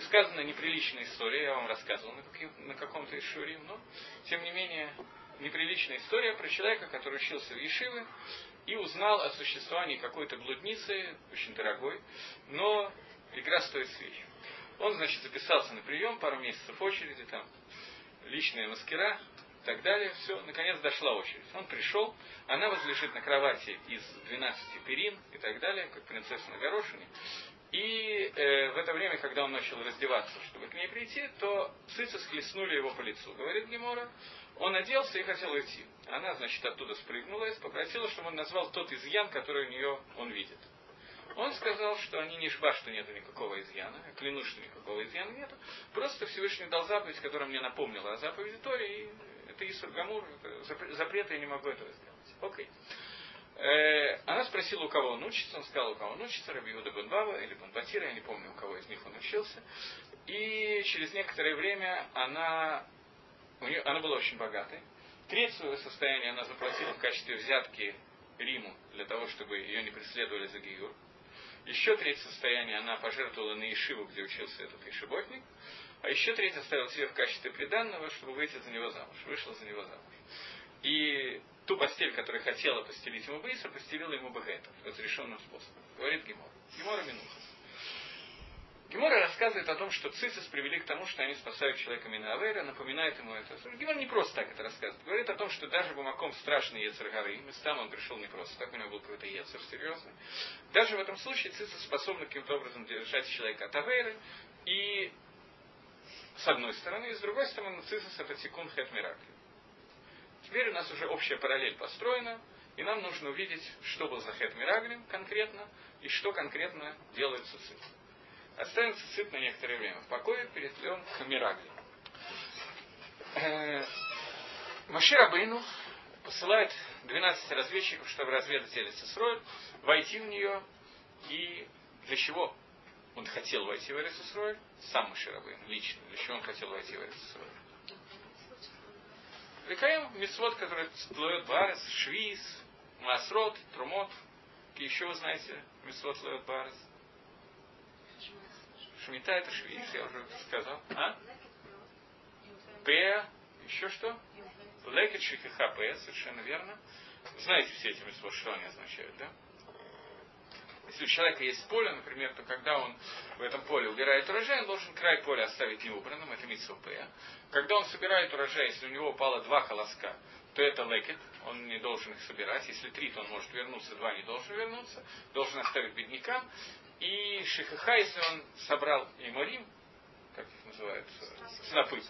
сказана неприличная история, я вам рассказывал на, каким, на каком-то Ишуре, но, тем не менее, неприличная история про человека, который учился в Ешиве и узнал о существовании какой-то блудницы, очень дорогой, но игра стоит свеч. Он, значит, записался на прием, пару месяцев очереди, там, личная маскира, и так далее. Все, наконец дошла очередь. Он пришел, она возлежит на кровати из 12 перин и так далее, как принцесса на горошине. И э, в это время, когда он начал раздеваться, чтобы к ней прийти, то цицы схлестнули его по лицу. Говорит Гемора, он оделся и хотел уйти. Она, значит, оттуда спрыгнула и попросила, чтобы он назвал тот изъян, который у нее он видит. Он сказал, что они не шба, что нету никакого изъяна. Клянусь, что никакого изъяна нету. Просто Всевышний дал заповедь, которая мне напомнила о заповеди Торе. И это Исур Гамур, это запрет, я не могу этого сделать. Окей. Э, она спросила, у кого он учится. Он сказал, у кого он учится, Раби Иуда Бен Бава или Бен Батира, я не помню, у кого из них он учился. И через некоторое время она, у нее, она была очень богатой. Треть своего состояния она заплатила в качестве взятки Риму для того, чтобы ее не преследовали за Гиюр. Еще треть состояния она пожертвовала на Ишиву, где учился этот Ишиботник. А еще треть оставила себе в качестве приданного, чтобы выйти за него замуж. Вышла за него замуж. И ту постель, которую хотела постелить ему Бейса, постелила ему Бегета, разрешенным способом. Говорит Гемор. Гемора Минуха. Рассказывает о том, что цицис привели к тому, что они спасают человека Минавера, напоминает ему это. Гемор не просто так это рассказывает. Говорит о том, что даже Бумаком страшный Ецер горы, местам он пришел не просто так, у него был какой-то Ецер серьезный. Даже в этом случае цицис способны каким-то образом держать человека от Аверы. И с одной стороны, и с другой стороны, цицис это секунд хет миракли. Теперь у нас уже общая параллель построена, и нам нужно увидеть, что был за хет мираглим конкретно, и что конкретно делает цицит. Оставим цицит на некоторое время в покое, перейдем к мираглим. Э, Машир Абейну посылает 12 разведчиков, чтобы разведать Элисисроль, войти в нее, и для чего он хотел войти в ארץ ישראל? Сам משה רבינו, лично. Для чего он хотел войти в ארץ ישראל? לקיים מצוות התלויות בארץ, שביעית, מעשרות, תרומות. Какие еще вы знаете מצוות התלויות בארץ? שמיטה это שביעית, я уже сказал. А? פאה, еще что? לקט שכחה פאה, совершенно верно. Знаете все эти мисвод, что они означают, да? Если у человека есть поле, например, то когда он в этом поле убирает урожай, он должен край поля оставить неубранным, это митсвп. Когда он собирает урожай, если у него упало два колоска, то это лекет, он не должен их собирать. Если три, то он может вернуться, два не должен вернуться, должен оставить беднякам. И шихаха, если он собрал иморим, как их называют, снопы,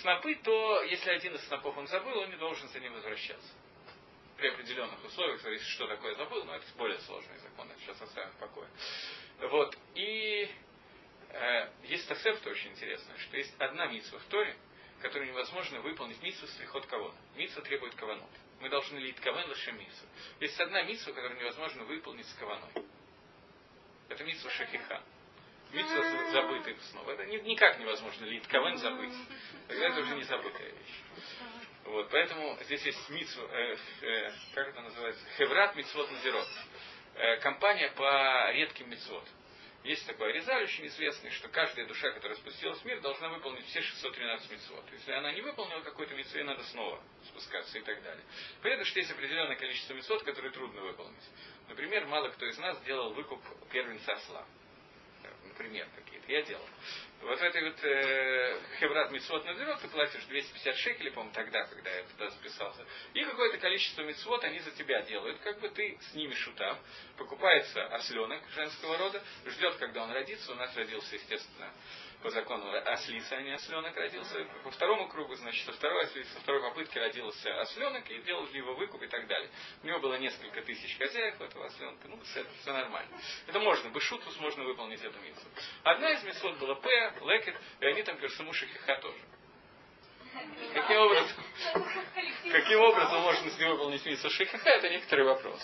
снопы, то если один из снопов он забыл, он не должен за ним возвращаться при определенных условиях, если что такое забыл, но это более сложный закон, это сейчас оставим в покое. Вот. И э, есть тосефта очень интересная, что есть одна митсва в Торе, которую невозможно выполнить митсву с лихот кавона. Митсва требует каванот. Мы должны лить каван лишь митсву. Есть одна митсва, которую невозможно выполнить с каваной. Это митсва шахиха. Митсва забытых снова. Это никак невозможно лить каван забыть. Тогда это уже не забытая вещь. Вот, поэтому здесь есть митсу, э, э, как это называется, хеврат митцвот назирот. Э, компания по редким митцвот. Есть такой Аризаль очень известный, что каждая душа, которая спустилась в мир, должна выполнить все 613 митцвот. Если она не выполнила какой-то митцве, надо снова спускаться и так далее. Понятно, что есть определенное количество митцвот, которые трудно выполнить. Например, мало кто из нас делал выкуп первенца осла например, какие-то. Я делал. Вот в этой вот э, Хеврат Митцвот Надзирот ты платишь 250 шекелей, по-моему, тогда, когда я туда записался. И какое-то количество митцвот они за тебя делают. Как бы ты с ними шутам. Покупается осленок женского рода, ждет, когда он родится. У нас родился, естественно, по закону ослица, а не осленок родился. По второму кругу, значит, со второй, со второй попытки родился осленок, и делали его выкуп и так далее. У него было несколько тысяч хозяев этого осленка. Ну, это все нормально. Это можно, бы шутус можно выполнить эту митцву. Одна из митцвот была П, Лекет, и они там персамуши хиха тоже. Каким образом, каким образом можно выполнить миссу Шихаха, это некоторый вопрос.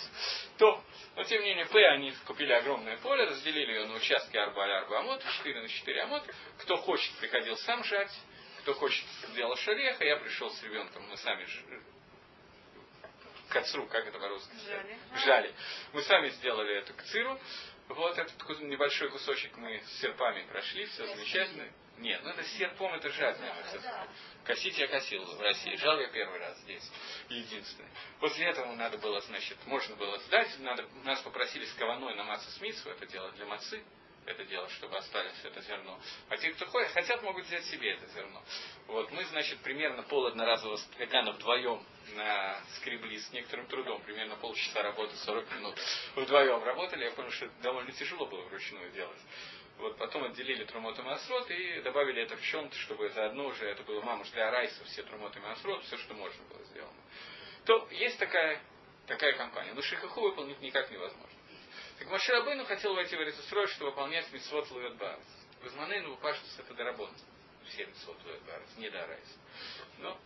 То, но тем не менее, П они купили огромное поле, разделили ее на участки Арба и Арба Амот, 4 на 4 Амот. Кто хочет, приходил сам жать, кто хочет, делал шареха. Я пришел с ребенком, мы сами ж... кацру, как это по-русски? Жали. Жали. Мы сами сделали эту кциру. Вот этот небольшой кусочек мы с серпами прошли, все замечательно. Нет, ну это с серпом это жадное. Косить я косил в России. Жал я первый раз здесь. Единственный. После этого надо было, значит, можно было сдать. Надо, нас попросили с кованой на маце смитсу это делать для мацы это дело, чтобы остались это зерно. А те, кто ходят, хотят, могут взять себе это зерно. Вот мы, значит, примерно пол одноразового стакана вдвоем на скребли с некоторым трудом, примерно полчаса работы, 40 минут. Вдвоем работали, я понял, что это довольно тяжело было вручную делать. Вот потом отделили Трумот и Масрот и добавили это в чем-то, чтобы заодно уже это было мамуш для Райса, все Трумот и Масрот, все, что можно было сделано. То есть такая, такая компания. Но Шихаху выполнить никак невозможно. Так Маширабейну хотел войти в Эрицесрой, чтобы выполнять митцвот Луэт Барс. Безманейну Паштус это доработан. Все митцвот Луэт Барс, не до Райса. Но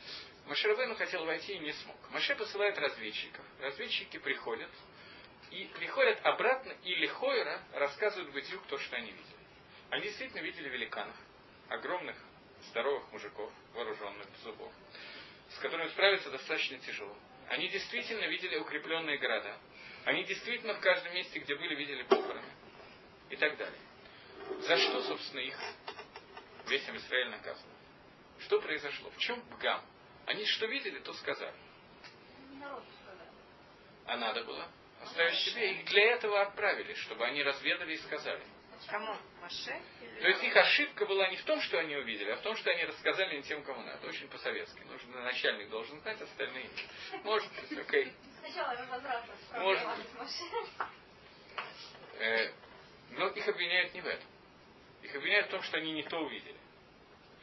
Маширабейну хотел войти и не смог. Маше посылает разведчиков. Разведчики приходят, и приходят обратно и лихойра рассказывают Бытюк то, что они видели. Они действительно видели великанов, огромных, здоровых мужиков, вооруженных зубов, с которыми справиться достаточно тяжело. Они действительно видели укрепленные города, они действительно в каждом месте, где были, видели похороны. И так далее. За что, собственно, их весь Израиль наказан? Что произошло? В чем гам? Они что видели, то сказали. А надо было оставить себе. Их для этого отправили, чтобы они разведали и сказали. Кому? Маше? То есть их ошибка была не в том, что они увидели, а в том, что они рассказали не тем, кому надо. Очень по-советски. Нужно начальник должен знать, остальные. Может быть, окей. Сначала разобраться с Может Э, но их обвиняют не в этом. Их обвиняют в том, что они не то увидели.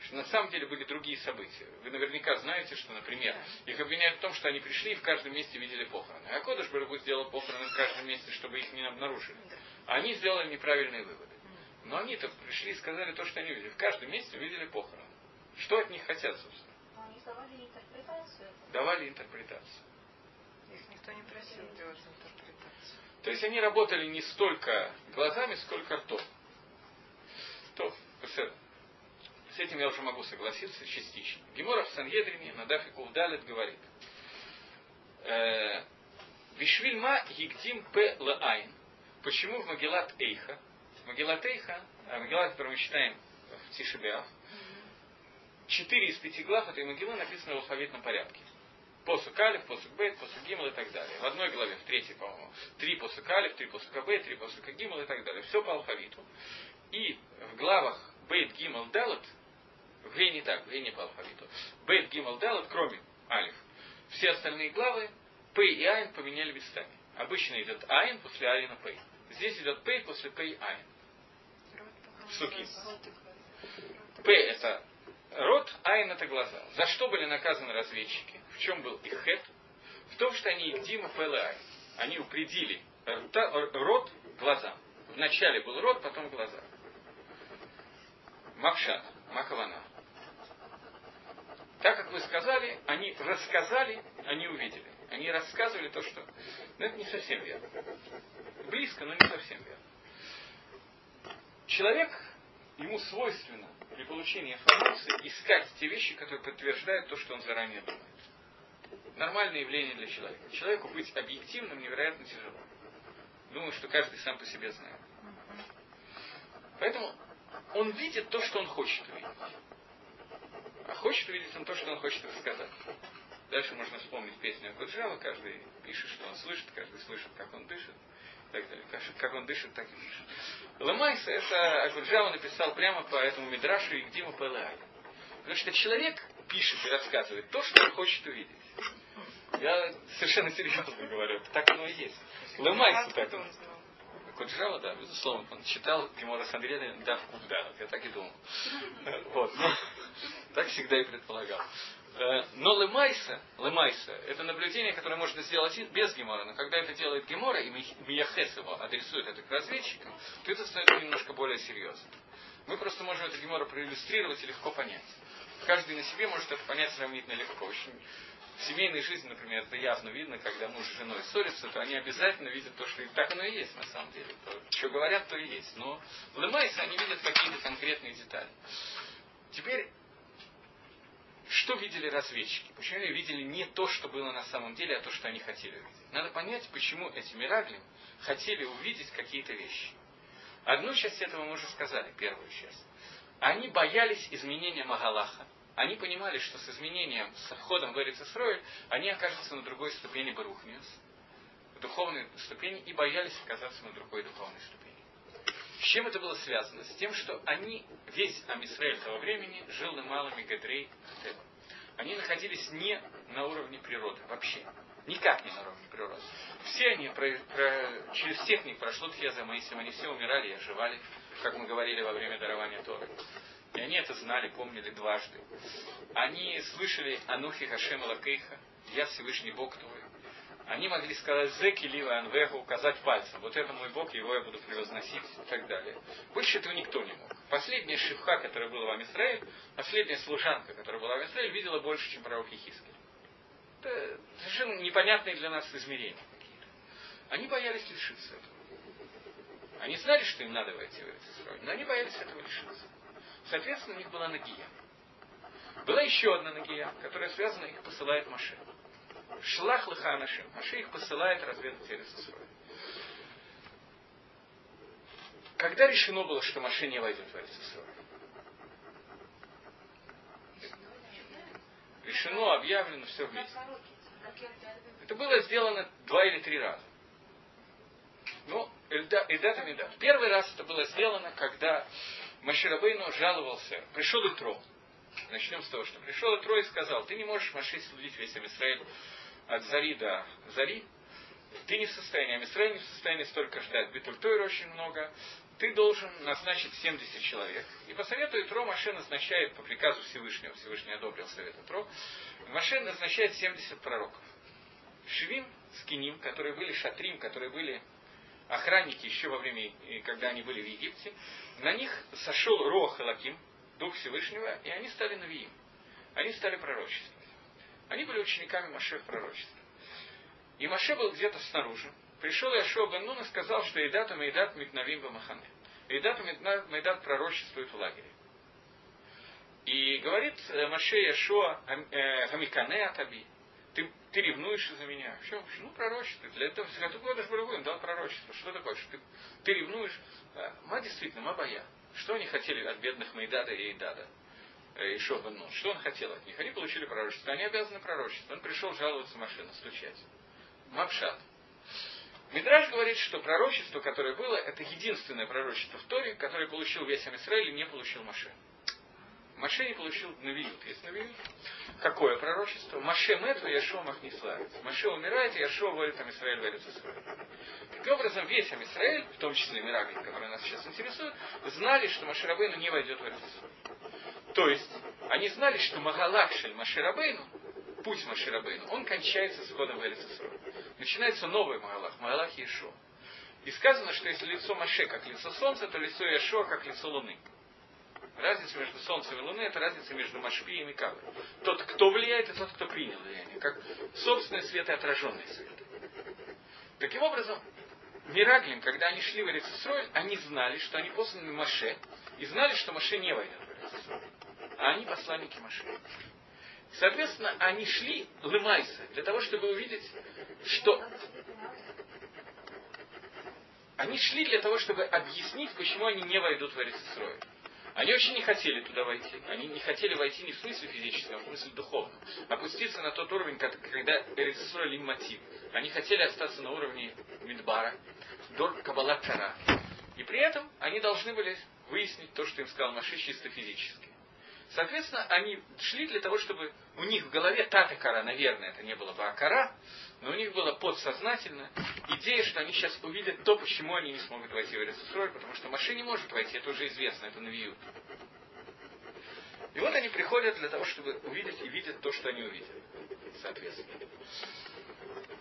Что на самом деле были другие события. Вы наверняка знаете, что, например, их обвиняют в том, что они пришли и в каждом месте видели похороны. А Кодыш Барагу сделал похороны в каждом месте, чтобы их не обнаружили. Они сделали неправильные выводы. Но они-то пришли и сказали то, что они видели. В каждом месте увидели похороны. Что от них хотят, собственно? Они давали интерпретацию. Давали интерпретацию. Их никто не просил делать интерпретацию. То есть они работали не столько глазами, сколько ртом. То, с этим я уже могу согласиться частично. גמרא в Сангедрине на דף е קוף דלת говорит. «Э, בשביל מה הקדים פ"א לעי"ן. Почему в מגילת איכה? מגילת איכה, а מגילת, который мы читаем в תשעה באב, четыре из пяти глав этой Мегилы написаны в алфавитном порядке. פסוק אלף, פסוק בית, פסוק גימל и так далее. В одной главе, в третьей, по-моему, три פסוק אלף, три פסוק בית, три פסוק גימל и так далее. Все по алфавиту. И в главах בית, גימל, דלת, в הי не так, в הי не по алфавиту. בית, גימל, דלת, кроме אלף. Все остальные главы פא и עין поменяли местами. Обычно идет עין, после עין а פא. Здесь идет Пей после Пей Айн. Суки. П это рот, Айн это глаза. За что были наказаны разведчики? В чем был их хет? В том, что они Дима Пэл Айн. Они упредили рот глазам. Вначале был рот, потом глаза. Макшат, Макавана. Так как вы сказали, они рассказали, они увидели. Они рассказывали то, что... Но это не совсем верно. Близко, но не совсем верно. Человек, ему свойственно при получении информации искать те вещи, которые подтверждают то, что он заранее думает. Нормальное явление для человека. Человеку быть объективным невероятно тяжело. Думаю, что каждый сам по себе знает. Поэтому он видит то, что он хочет увидеть. А хочет увидеть он то, что он хочет рассказать. Дальше можно вспомнить песню Окуджава, каждый пишет, что он слышит, каждый слышит, как он дышит. Так далее. Как он дышит, так и дышит. למעשה это Окуджава написал прямо по этому Мидрашу הקדים פ"א לעי"ן. Потому что человек пишет и рассказывает то, что он хочет увидеть. Я совершенно серьезно говорю, так оно и есть. למעשה так. Окуджава, да, безусловно, он читал גמרא סנהדרין, да, да, я так и думал. Вот, ну, так всегда и предполагал. Э, но лемайса, лемайса, это наблюдение, которое можно сделать без гемора, но когда это делает гемора, и Мияхес его адресует это к разведчикам, то это становится немножко более серьезно. Мы просто можем это гемора проиллюстрировать и легко понять. Каждый на себе может это понять сравнительно легко. Очень в семейной жизни, например, это явно видно, когда муж с женой ссорятся, то они обязательно видят то, что так оно и есть на самом деле. То, что говорят, то и есть. Но в Лемайсе они видят какие-то конкретные детали. Теперь что видели разведчики? Почему они видели не то, что было на самом деле, а то, что они хотели увидеть? Надо понять, почему эти мирагли хотели увидеть какие-то вещи. Одну часть этого мы уже сказали, первую часть. Они боялись изменения Магалаха. Они понимали, что с изменением, с входом в Эрицесройль, они окажутся на другой ступени Барухниус, духовной ступени, и боялись оказаться на другой духовной ступени. С чем это было связано? С тем, что они, весь Амисраэль того времени, жил на малыми Гадрей Они находились не на уровне природы вообще. Никак не на уровне природы. Все они, про, про, через всех них прошло Тхеза Маисим, они все умирали и оживали, как мы говорили во время дарования Торы. И они это знали, помнили дважды. Они слышали Анухи Хашем Лакейха, я Всевышний Бог твой. Они могли сказать Зеки Лива Анвеху, указать пальцем. Вот это мой Бог, его я буду превозносить и так далее. Больше этого никто не мог. Последняя шифха, которая была в Амисраиле, последняя служанка, которая была в Амисраиле, видела больше, чем пророк Ехискель. Это совершенно непонятные для нас измерения какие-то. Они боялись лишиться этого. Они знали, что им надо войти в этот но они боялись этого лишиться. Соответственно, у них была Нагия. Была еще одна Нагия, которая связана, их посылает Маше. Шлах Лаханашим. Маше их посылает разведать Эрисусрой. Когда решено было, что Маше не войдет в Эрисусрой? Решено, объявлено, все вместе. Это было сделано два или три раза. Ну, Эльдат и Медат. Первый раз это было сделано, когда Маширабейну жаловался, пришел Итро. Начнем с того, что пришел Итро и сказал, ты не можешь Маши судить весь Амисраиль от зари до зари, ты не в состоянии, Амисраиль не в состоянии столько ждать, Бетультойр очень много, ты должен назначить 70 человек. И по совету Итро Маше назначает, по приказу Всевышнего, Всевышний одобрил совет Итро, Маше назначает 70 пророков. Швим, Скиним, которые были Шатрим, которые были охранники еще во время, когда они были в Египте, на них сошел Рох Лаким, Дух Всевышнего, и они стали Навиим. Они стали пророчествовать. Они были учениками Маше в пророчестве. И Маше был где-то снаружи. Пришел Яшуа бен и сказал, что Идату Мейдат Митнавим Бамахане. Идату Мейдат пророчествует в лагере. И говорит э, Маше Яшуа Хамикане Атаби. Ты, ты ревнуешь за меня. Все, ну, пророчество. Для этого ты даже им дал пророчество. Что такое? Что ты, ты ревнуешь? Ма действительно, Мабая. Что они хотели от бедных Майдада и Эйдада? Э, и Шобан Что он хотел от них? Они получили пророчество. Они обязаны пророчество. Он пришел жаловаться машину, стучать. Мапшат. Мидраж говорит, что пророчество, которое было, это единственное пророчество в Торе, которое получил весь Амисраиль и не получил Маше. Маше не получил Навиют. Есть Навиют. Какое пророчество? Маше мету, Яшуа махниславец. Маше умирает, и Яшуа вводит Амисраиль в Эрицесрой. Таким образом, весь Амисраиль, в том числе Мирагли, которые нас сейчас интересуют, знали, что Маше Рабейну не войдет в Эрицесрой. То есть, они знали, что Магалакшель Маше Рабейну, путь Маше Рабейну, он кончается с входом в Эрицесрой. Начинается новый Магалах, Магалах Иешуа. И сказано, что если лицо Маше как лицо солнца, то лицо Иешуа как лицо луны. Разница между Солнцем и Луной – это разница между Машпием и Кавой. Тот, кто влияет, и тот, кто принял влияние. Как собственный свет и отраженный свет. Таким образом, Мираглим, когда они шли в Эрицесроль, они знали, что они посланы Маше, и знали, что Маше не войдет в Эрицесроль. А они посланники Маше. Соответственно, они шли лымайса, для того, чтобы увидеть, что они шли для того, чтобы объяснить, почему они не войдут в Эрицесрой. Они очень не хотели туда войти. Они не хотели войти не в смысле физическом, а в смысле духовном. Опуститься на тот уровень, когда Эрицесрой мотив. Они хотели остаться на уровне Мидбара, Дор Кабала Тара. И при этом они должны были выяснить то, что им сказал Маши чисто физически. Соответственно, они шли для того, чтобы у них в голове тата кара, наверное, это не было бы акара, но у них было подсознательно идея, что они сейчас увидят то, почему они не смогут войти в Эрицесрой, потому что Маши не может войти, это уже известно, это навьют. И вот они приходят для того, чтобы увидеть и видят то, что они увидели. Соответственно.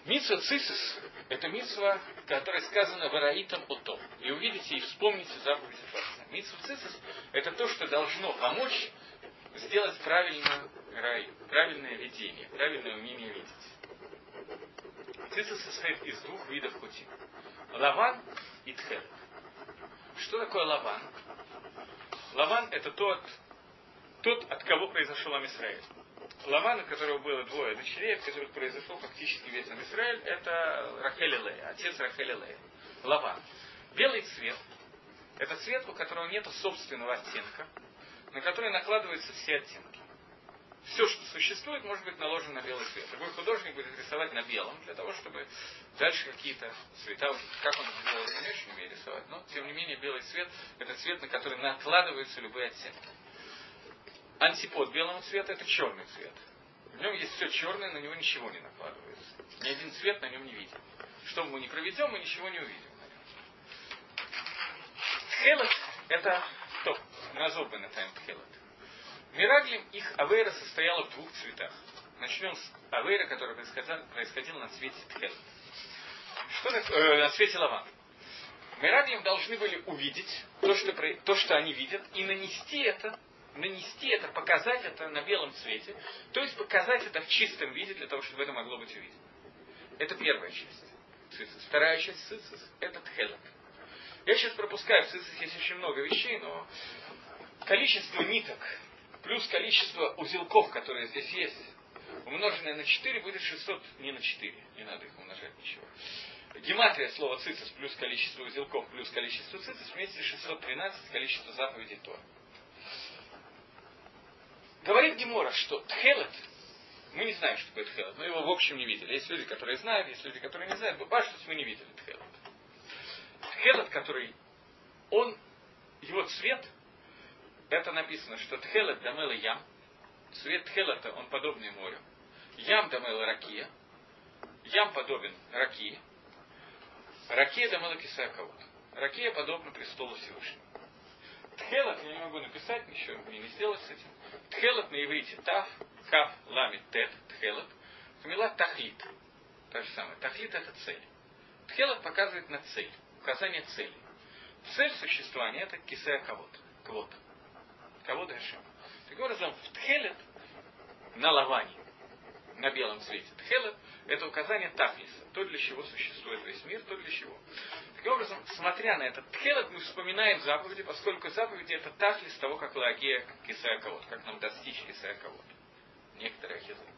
Митсва цисис – это митсва, которая сказана вараитом ото. И увидите и вспомните заповедь Творца. Митсва цисис – это то, что должно помочь сделать правильную рай, правильное видение, правильное умение видеть. Цицис состоит из двух видов пути. Лаван и тхел. Что такое лаван? Лаван это тот, тот, от кого произошел Амисраэль. Лаван, у которого было двое дочерей, от которых произошел фактически весь Амисраэль, это Рахель Лея, отец Рахель Лея. Лаван. Белый цвет. Это цвет, у которого нет собственного оттенка на которые накладываются все оттенки. Все, что существует, может быть наложено на белый цвет. Любой художник будет рисовать на белом, для того, чтобы дальше какие-то цвета, как он это делает, я не очень умею рисовать, но, тем не менее, белый цвет – это цвет, на который накладываются любые оттенки. Антипод белого цвета – это черный цвет. В нем есть все черное, на него ничего не накладывается. Ни один цвет на нем не видим. Что мы не проведем, мы ничего не увидим. Хелот – это кто? Назобы на тайм тхелот. Мираглим их авейра состояла в двух цветах. Начнем с авейра, который происходил, происходил на цвете тхелот. Что э, на цвете лаван. Мираглим должны были увидеть то что, то, что они видят, и нанести это, нанести это, показать это на белом цвете, то есть показать это в чистом виде, для того, чтобы это могло быть увидено. Это первая часть. Цицис. Вторая часть цицис – это тхелот. Я сейчас пропускаю, в цицис есть очень много вещей, но количество ниток плюс количество узелков, которые здесь есть, умноженное на 4 будет 600, не на 4, не надо их умножать ничего. Гематрия слова цицис плюс количество узелков плюс количество цицис вместе 613 количество заповедей Тора. Говорит Гемора, что тхелет, мы не знаем, что такое тхелет, мы его в общем не видели. Есть люди, которые знают, есть люди, которые не знают. Башнус мы не видели тхелет. Тхелет, который, он, его цвет, это написано, что Тхелет дамела ям, цвет Тхелета, он подобный морю. Ям дамела ракия, ям подобен ракии, ракия дамела кисаковод. Ракия подобна престолу Всевышнего. Тхелот я не могу написать, ничего мне не сделать с этим. Тхелот на иврите тав, кав, ламит, тет, тхелот. Хамила тахлит. То же самое. Тахлит это цель. Тхелот показывает на цель указание цели. Цель существования это кисея кого Квот. Кого Хашем. Таким образом, в Тхелет на лаване, на белом цвете. Тхелет это указание Тафлиса. То, для чего существует весь мир, то для чего. Таким образом, смотря на этот Тхелет, мы вспоминаем заповеди, поскольку заповеди это Тафлис того, как Лагея Кисая Кавод, как нам достичь Кисая. Некоторые языки.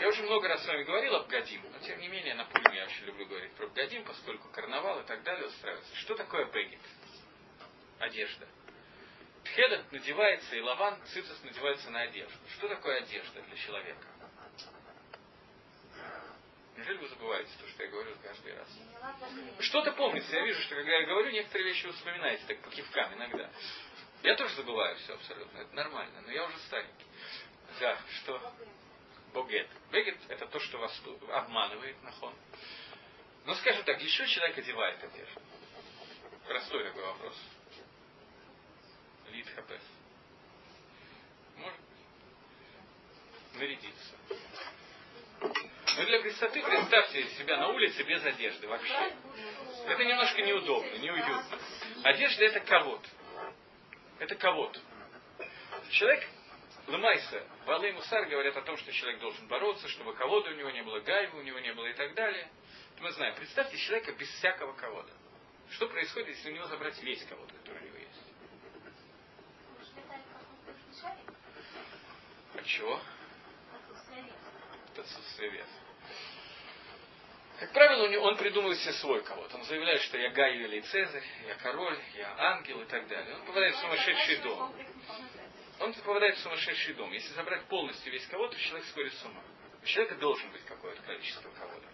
Я уже много раз с вами говорил об Гадим, но тем не менее на Пульме я очень люблю говорить про Гадим, поскольку карнавал и так далее устраивается. Что такое Бегет? Одежда. Тхедет надевается, и лаван, цицис надевается на одежду. Что такое одежда для человека? Неужели вы забываете то, что я говорю каждый раз? Что-то помнится. Я вижу, что когда я говорю, некоторые вещи вы вспоминаете, так по кивкам иногда. Я тоже забываю все абсолютно. Это нормально, но я уже старенький. Да, что? Богет. Бегет это то, что вас обманывает, нахон. Но скажем так, чего человек одевает одежду? Простой такой вопрос. Лид хапес. Может быть. Нарядиться. Но для красоты представьте себя на улице без одежды вообще. Это немножко неудобно, неуютно. Одежда это кого-то. Это кого-то. Человек Лымайса, Балы Мусар говорят о том, что человек должен бороться, чтобы кого-то у него не было, гайвы у него не было и так далее. Мы знаем, представьте человека без всякого кого-то. Что происходит, если у него забрать весь кого-то, который у него есть? А чего? Отсутствие веса. Как правило, он придумывает себе свой кого-то. Он заявляет, что я Гай или Цезарь, я король, я ангел и так далее. Он попадает в сумасшедший дом. Он попадает в сумасшедший дом. Если забрать полностью весь кого-то, человек сходит с ума. У человека должен быть какое-то количество кого-то.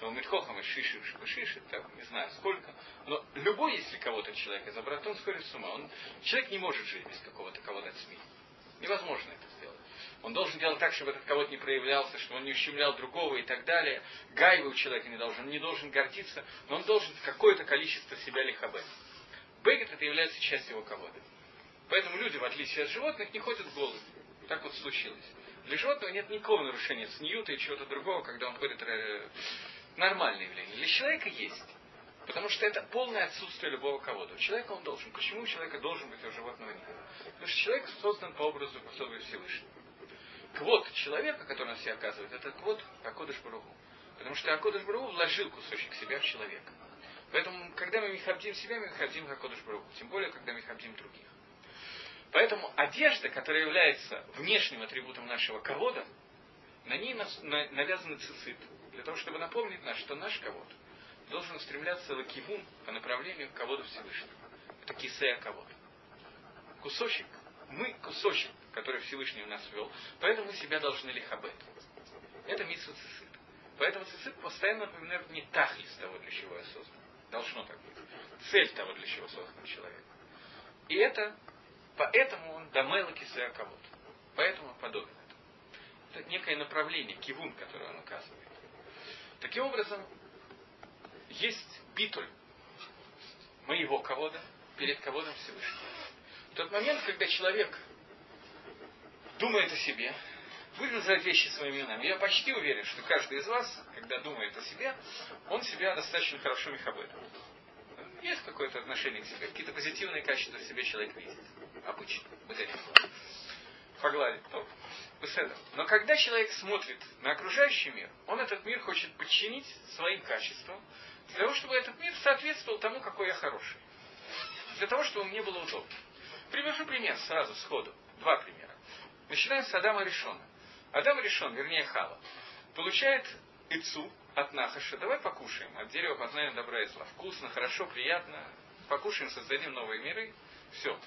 Талмит Хохам и Шиши, Шиши, так, не знаю сколько. Но любой, если кого-то человека забрать, он сходит с ума. Он, человек не может жить без какого-то кого-то СМИ. Невозможно это. Он должен делать так, чтобы этот кого-то не проявлялся, чтобы он не ущемлял другого и так далее. Гайвы у человека не должен, он не должен гордиться, но он должен какое-то количество себя лихабе. Бегет это является частью его кого-то. Поэтому люди, в отличие от животных, не ходят голыми. Так вот случилось. Для животного нет никакого нарушения сньюта и чего-то другого, когда он ходит э, нормальное явление. Для человека есть. Потому что это полное отсутствие любого кого-то. У человека он должен. Почему у человека должен быть, а у животного нет? Потому что человек создан по образу подобия Всевышнего. Квот человека, который он себе оказывает, это квот Акодыш Баругу. Потому что Акодыш Баругу вложил кусочек себя в человека. Поэтому, когда мы михабдим себя, мы михабдим Акодыш Баругу. Тем более, когда мы михабдим других. Поэтому одежда, которая является внешним атрибутом нашего ковода, на ней навязаны цицит, для того, чтобы напомнить нас, что наш ковод должен устремляться лакивун по направлению к ководу Всевышнего. Это кисея ковод. Кусочек, мы кусочек, который Всевышний у нас ввел, поэтому мы себя должны лихабет. Это митсу цицит. Поэтому цицит постоянно напоминает мне тахлис того, для чего я создан. Должно так быть. Цель того, для чего создан человек. И это Поэтому он дамела кисея кого Поэтому подобен этому. Это некое направление, кивун, которое он указывает. Таким образом, есть битуль моего ковода перед ководом Всевышнего. Тот момент, когда человек думает о себе, будет называть вещи своими именами. Я почти уверен, что каждый из вас, когда думает о себе, он себя достаточно хорошо мехабет. Есть какое-то отношение к себе, какие-то позитивные качества в себе человек видит обычно, бытовик. Погладить то. Но когда человек смотрит на окружающий мир, он этот мир хочет подчинить своим качествам, для того, чтобы этот мир соответствовал тому, какой я хороший. Для того, чтобы мне было удобно. Привожу пример сразу, сходу. Два примера. Начинаем с Адама Решона. Адам Решон, вернее Хава, получает Ицу от Нахаша. Давай покушаем. От дерева познаем добра и зла. Вкусно, хорошо, приятно. Покушаем, создадим новые миры. Все.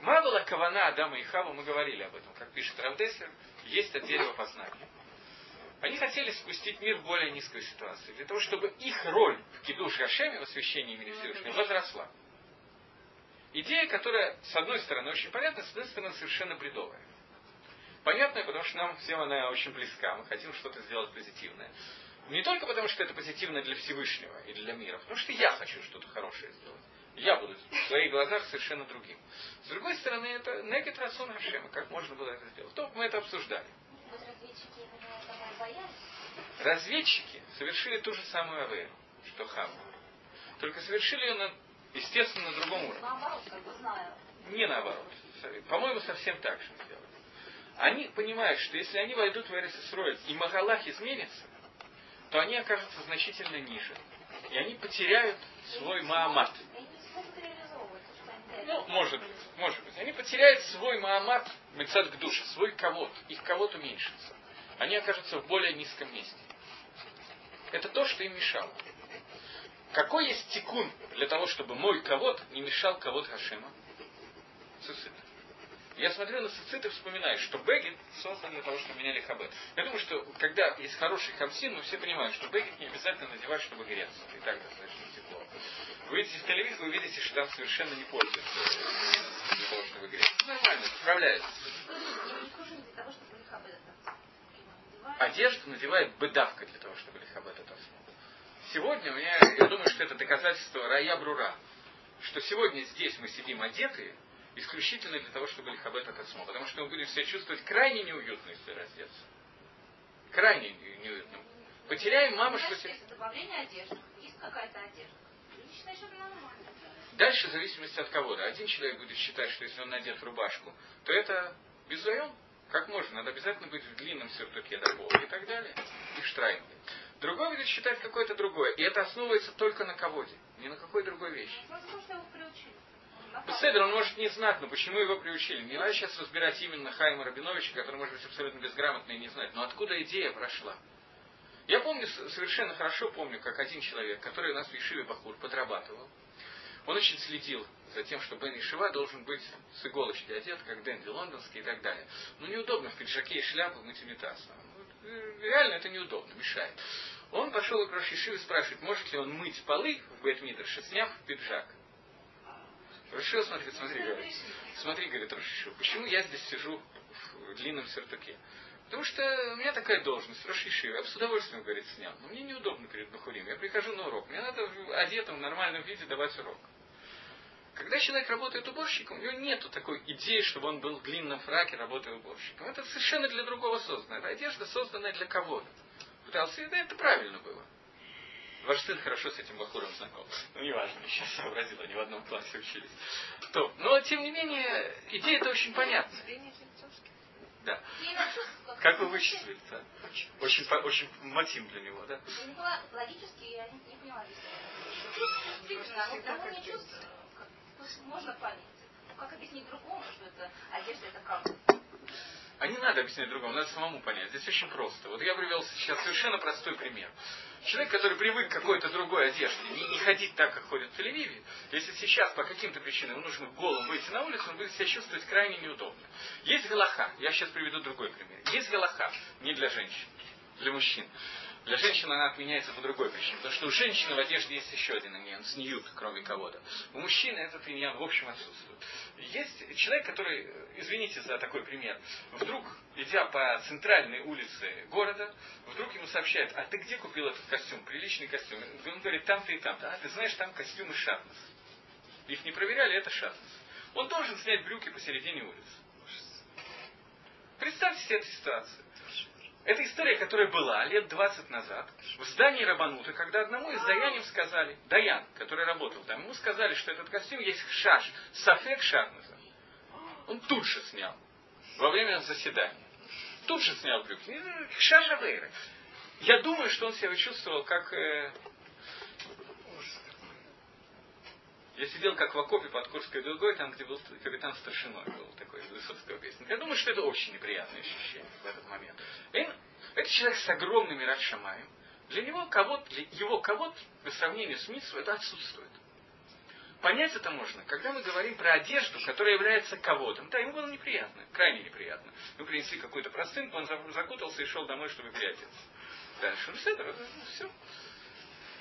Мавала Кавана Адама и Хава, мы говорили об этом, как пишет Равдеслер, есть от дерева познания. Они хотели спустить мир в более низкую ситуацию, для того, чтобы их роль в Кидуш Гашеме, в освящении мира Всевышнего, возросла. Идея, которая, с одной стороны, очень понятна, с другой стороны, совершенно бредовая. Понятная, потому что нам всем она очень близка, мы хотим что-то сделать позитивное. Не только потому, что это позитивно для Всевышнего и для мира, потому что я хочу что-то хорошее сделать. Я буду в своих глазах совершенно другим. С другой стороны, это негет расун Хашема. Как можно было это сделать? То мы это обсуждали. Разведчики совершили ту же самую авейру, что Хам. Только совершили ее, на, естественно, на другом уровне. Наоборот, как бы знаю. Не наоборот. По-моему, совсем так же сделали. Они понимают, что если они войдут в Эрисисроид и Магалах изменится, то они окажутся значительно ниже. И они потеряют свой Маамат. Ну, может быть, может быть. Они потеряют свой Маамат, Мецад к душе, свой ковод. Их ковод уменьшится. Они окажутся в более низком месте. Это то, что им мешало. Какой есть тикун для того, чтобы мой ковод не мешал ковод Хашема? Цицит. Я смотрю на цицит и вспоминаю, что Бегет создан для того, чтобы меняли хабет. Я думаю, что когда есть хороший хамсин, мы все понимаем, что Бегет не обязательно надевать, чтобы греться. И так достаточно тепло. Вы видите в телевизоре, вы видите, что там совершенно не пользуются для того, чтобы греться. Нормально, справляется. Одежду надевает бедавка для того, чтобы лихабет это Сегодня у меня, я думаю, что это доказательство рая брура, что сегодня здесь мы сидим одетые, исключительно для того, чтобы лихабет от потому что мы будем себя чувствовать крайне неуютно, если раздеться. Крайне неуютно. Потеряем маму, что... Есть добавление одежды, есть какая-то одежда. Дальше в зависимости от кого. Да. Один человек будет считать, что если он надет рубашку, то это безуем. Как можно? Надо обязательно быть в длинном сюртуке до пола и так далее. И в штрайке. Другой будет считать какое-то другое. И это основывается только на ководе. Ни на какой другой вещи. Приучили. Седр, он может не знать, но почему его приучили? Не надо сейчас разбирать именно Хайма Рабиновича, который может быть абсолютно безграмотный и не знать. Но откуда идея прошла? Я помню, совершенно хорошо помню, как один человек, который у нас в Ешиве Бахур подрабатывал, он очень следил за тем, что Бен Ишива должен быть с иголочки одет, как Дэнди лондонский и так далее. Ну, неудобно в пиджаке и шляпу мыть унитаз. Ну, реально это неудобно, мешает. Он пошел к Рошишиве спрашивает, может ли он мыть полы в Бетмидрше, сняв пиджак. Рошишива смотрит, смотри, говорит, смотри, говорит Рошишива, почему я здесь сижу в длинном сюртуке? Потому что у меня такая должность, Рошишива, я бы с удовольствием, говорит, снял. Но мне неудобно перед Бахурим. Я прихожу на урок, мне надо одетым в нормальном виде давать урок. Когда человек работает уборщиком, у него нет такой идеи, чтобы он был в длинном фраке, работая уборщиком. Это совершенно для другого создано. Это одежда, созданная для кого-то. Пытался, и да, это правильно было. Ваш сын хорошо с этим Бахуром знаком. Ну, неважно, сейчас сообразил, они в одном классе учились. То. Но, тем не менее, идея это очень понятна. Да. Как вы вычислили? Да? Очень, очень мотив для него, да? Логически я не поняла. Действительно, одного не чувствую можно понять. Ну, как объяснить другому, что это одежда, это правда? А не надо объяснять другому, надо самому понять. Здесь очень просто. Вот я привел сейчас совершенно простой пример. Человек, который привык к какой-то другой одежде, не, не ходить так, как ходит в Тель-Авиве, если сейчас по каким-то причинам нужно голым выйти на улицу, он будет себя чувствовать крайне неудобно. Есть галаха, я сейчас приведу другой пример. Есть галаха, не для женщин, для мужчин. Для женщин она отменяется по другой причине. Потому что у женщины в одежде есть еще один иньян, сньют, кроме кого-то. У мужчины этот иньян в общем отсутствует. Есть человек, который, извините за такой пример, вдруг, идя по центральной улице города, вдруг ему сообщают, а ты где купил этот костюм, приличный костюм? Он говорит, там-то и там-то. А, ты знаешь, там костюмы шатнес. Их не проверяли, это шатнес. Он должен снять брюки посередине улицы. Представьте себе эту ситуацию. Это история, которая была лет 20 назад в здании Рабанута, когда одному из даяним сказали, Даян, который работал там, ему сказали, что этот костюм есть шаш, сафек шатнеза. Он тут же снял, во время заседания. Тут же снял брюки. Шаша Вейра. Я думаю, что он себя чувствовал как э, Я сидел как в окопе под Курской дугой, там, где был капитан старшиной, был такой из Высоцкого песни. Я думаю, что это очень неприятное ощущение в этот момент. И это человек с огромным Мират Шамаем. Для него кого для его кого по сравнению с Митсу это отсутствует. Понять это можно, когда мы говорим про одежду, которая является кого-то. Да, ему было неприятно, крайне неприятно. Мы принесли какую-то простынку, он закутался и шел домой, чтобы переодеться. Дальше. Ну, все, ну, все.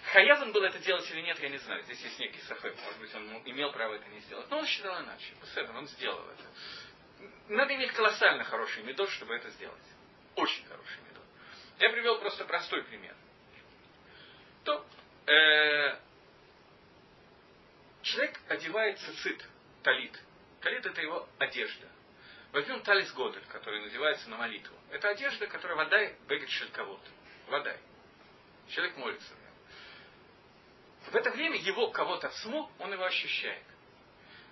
Хаяв он был это делать или нет, я не знаю. Здесь есть некий сафек. Может быть, он имел право это не сделать. Но он считал иначе. Беседом он сделал это. Надо иметь колоссально хороший медот, чтобы это сделать. Очень хороший медот. Я привел просто простой пример. То э, человек одевает цицит, талит. Талит это его одежда. Возьмем талис годель, который надевается на молитву. Это одежда, которая вода бегет шельковод. Вода. Человек молится. В это время его кого-то смо, он его ощущает.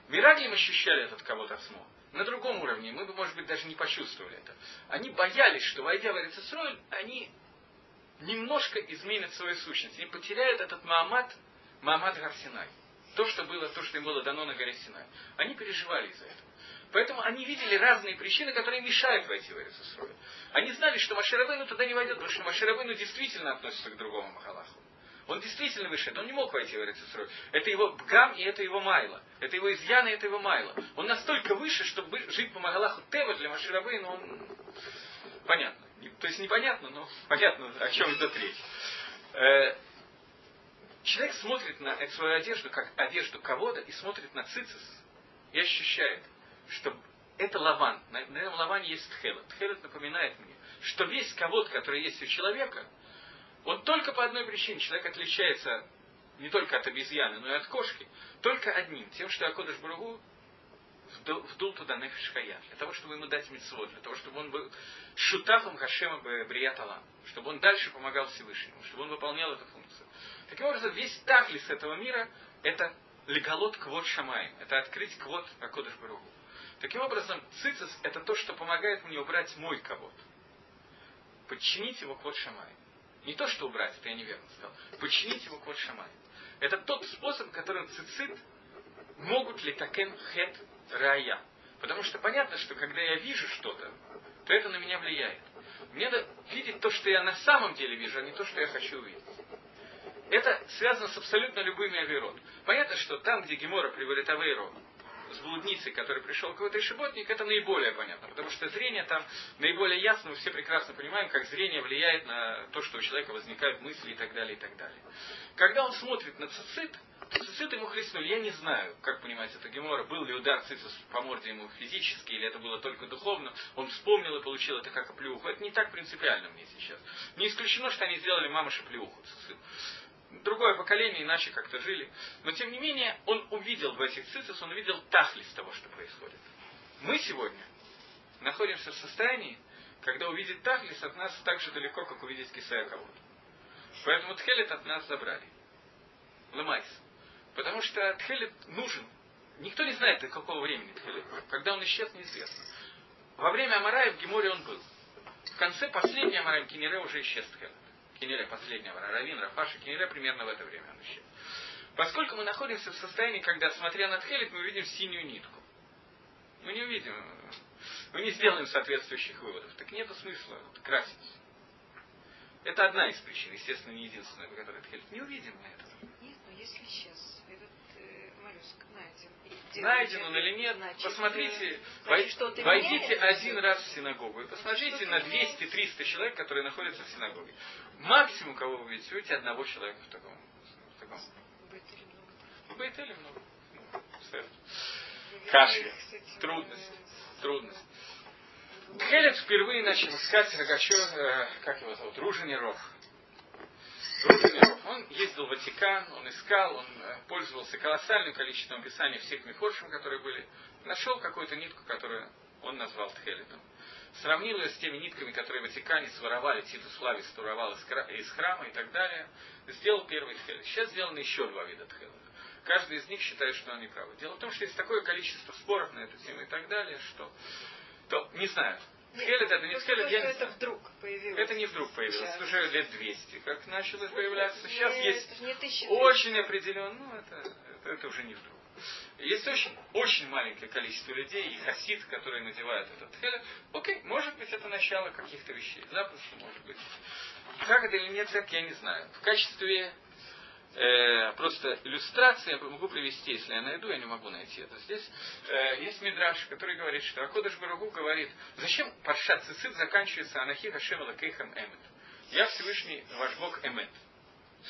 Мираглим ощущали этот кого-то смо. На другом уровне мы бы, может быть, даже не почувствовали это. Они боялись, что, войдя в Эрицесроль, они немножко изменят свою сущность. Они потеряют этот Маамад, Маамад Гарсинай. То, что было, то, что им было дано на горе Синай. Они переживали из-за этого. Поэтому они видели разные причины, которые мешают войти в Эрицесроль. Они знали, что Маширабейну туда не войдет, потому что Маширабейну действительно относится к другому Махалаху. Он действительно вышел, он не мог войти в Эрицесрой. Это его бгам и это его майла. Это его изъян и это его майла. Он настолько выше, чтобы жить по Магалаху Тева для Маширабы, но он... Понятно. То есть непонятно, но понятно, о чем идет речь. Э, человек смотрит на свою одежду как одежду кого-то и смотрит на цицис и ощущает, что это лаван. На этом лаване есть тхелет. Тхелет напоминает мне, что весь кого-то, который есть у человека – вот только по одной причине. Человек отличается не только от обезьяны, но и от кошки, только одним, тем, что Акодыш Бругу вдул туда нефиш хая, для того, чтобы ему дать митцвот, для того, чтобы он был шутафом Хашема Брият Алам, чтобы он дальше помогал Всевышнему, чтобы он выполнял эту функцию. Таким образом, весь таклис этого мира – это легалот квот шамаем, это открыть квот Акодыш Бругу. Таким образом, цицис – это то, что помогает мне убрать мой кавод, подчинить его квот шамаем. Не то, что убрать, это я неверно сказал. Починить его код шамай. Это тот способ, которым цицит могут ли такен хет рая. Потому что понятно, что когда я вижу что-то, то это на меня влияет. Мне надо видеть то, что я на самом деле вижу, а не то, что я хочу увидеть. Это связано с абсолютно любыми авирот. Понятно, что там, где Гемора приводит авейру с блудницей, который пришел какой-то шиботник, это наиболее понятно, потому что зрение там наиболее ясно, мы все прекрасно понимаем, как зрение влияет на то, что у человека возникают мысли и так далее, и так далее. Когда он смотрит на цицит, цицит ему хлестнули. Я не знаю, как понимать это Гемора, был ли удар цицис по морде ему физически, или это было только духовно. Он вспомнил и получил это как оплеуху. Это не так принципиально мне сейчас. Не исключено, что они сделали мамыша плеуху цицит другое поколение иначе как-то жили. Но тем не менее, он увидел в этих цицис, он увидел тахлис того, что происходит. Мы сегодня находимся в состоянии, когда увидеть тахлис от нас так же далеко, как увидеть кисая кого-то. Поэтому тхелет от нас забрали. Ломайс. Потому что тхелет нужен. Никто не знает, до какого времени тхелет. Когда он исчез, неизвестно. Во время Амарая в Геморе он был. В конце последней Амарая Кинере уже исчез тхелет. Кинеля последнего, Равин, Рафаша, Кинеля примерно в это время он исчез. Поскольку мы находимся в состоянии, когда, смотря на Тхелит, мы увидим синюю нитку. Мы не увидим, мы не сделаем соответствующих выводов. Так нет смысла красить. Это одна из причин, естественно, не единственная, по которой Тхелит. Не увидим мы этого. Нет, но если сейчас этот моллюск найден. Найден он или нет, значит, посмотрите, э, значит, вой, войдите один раз в синагогу и посмотрите на 200-300 человек, которые находятся в синагоге. Максимум, кого вы видите, видите одного человека в таком. В таком. В Бейтеле много. Кашля, трудность, трудность. Хелет впервые начал искать Рогачев, э, как его зовут, Руженеров. Руженеров. Он ездил в Ватикан, он искал, он э, пользовался колоссальным количеством описаний всех мифоршим, которые были. Нашел какую-то нитку, которую он назвал Тхелетом сравнил ее с теми нитками, которые Ватикане своровали, Титус Флавис своровал из храма и так далее, сделал первый тхелет. Сейчас сделаны еще два вида тхелета. Каждый из них считает, что они правы. Дело в том, что есть такое количество споров на эту тему и так далее, что то, не знаю, Тхелет это не тхелет, я не это вдруг появилось. Это не вдруг появилось, Сейчас. уже лет 200, как началось появляться. Сейчас Нет, есть не очень определенно, ну это, это, это уже не вдруг. Есть очень, очень маленькое количество людей и хасид, которые надевают этот хелет. Окей, может быть это начало каких-то вещей. Запросто может быть. Как это или нет, как я не знаю. В качестве э, просто иллюстрации я могу привести, если я найду, я не могу найти это здесь. Э, есть мидраш, который говорит, что Акодыш Барагу говорит, зачем Паршат Цицит заканчивается Анахи Хашем Лакейхам Эмет. Я Всевышний ваш Бог Эмет,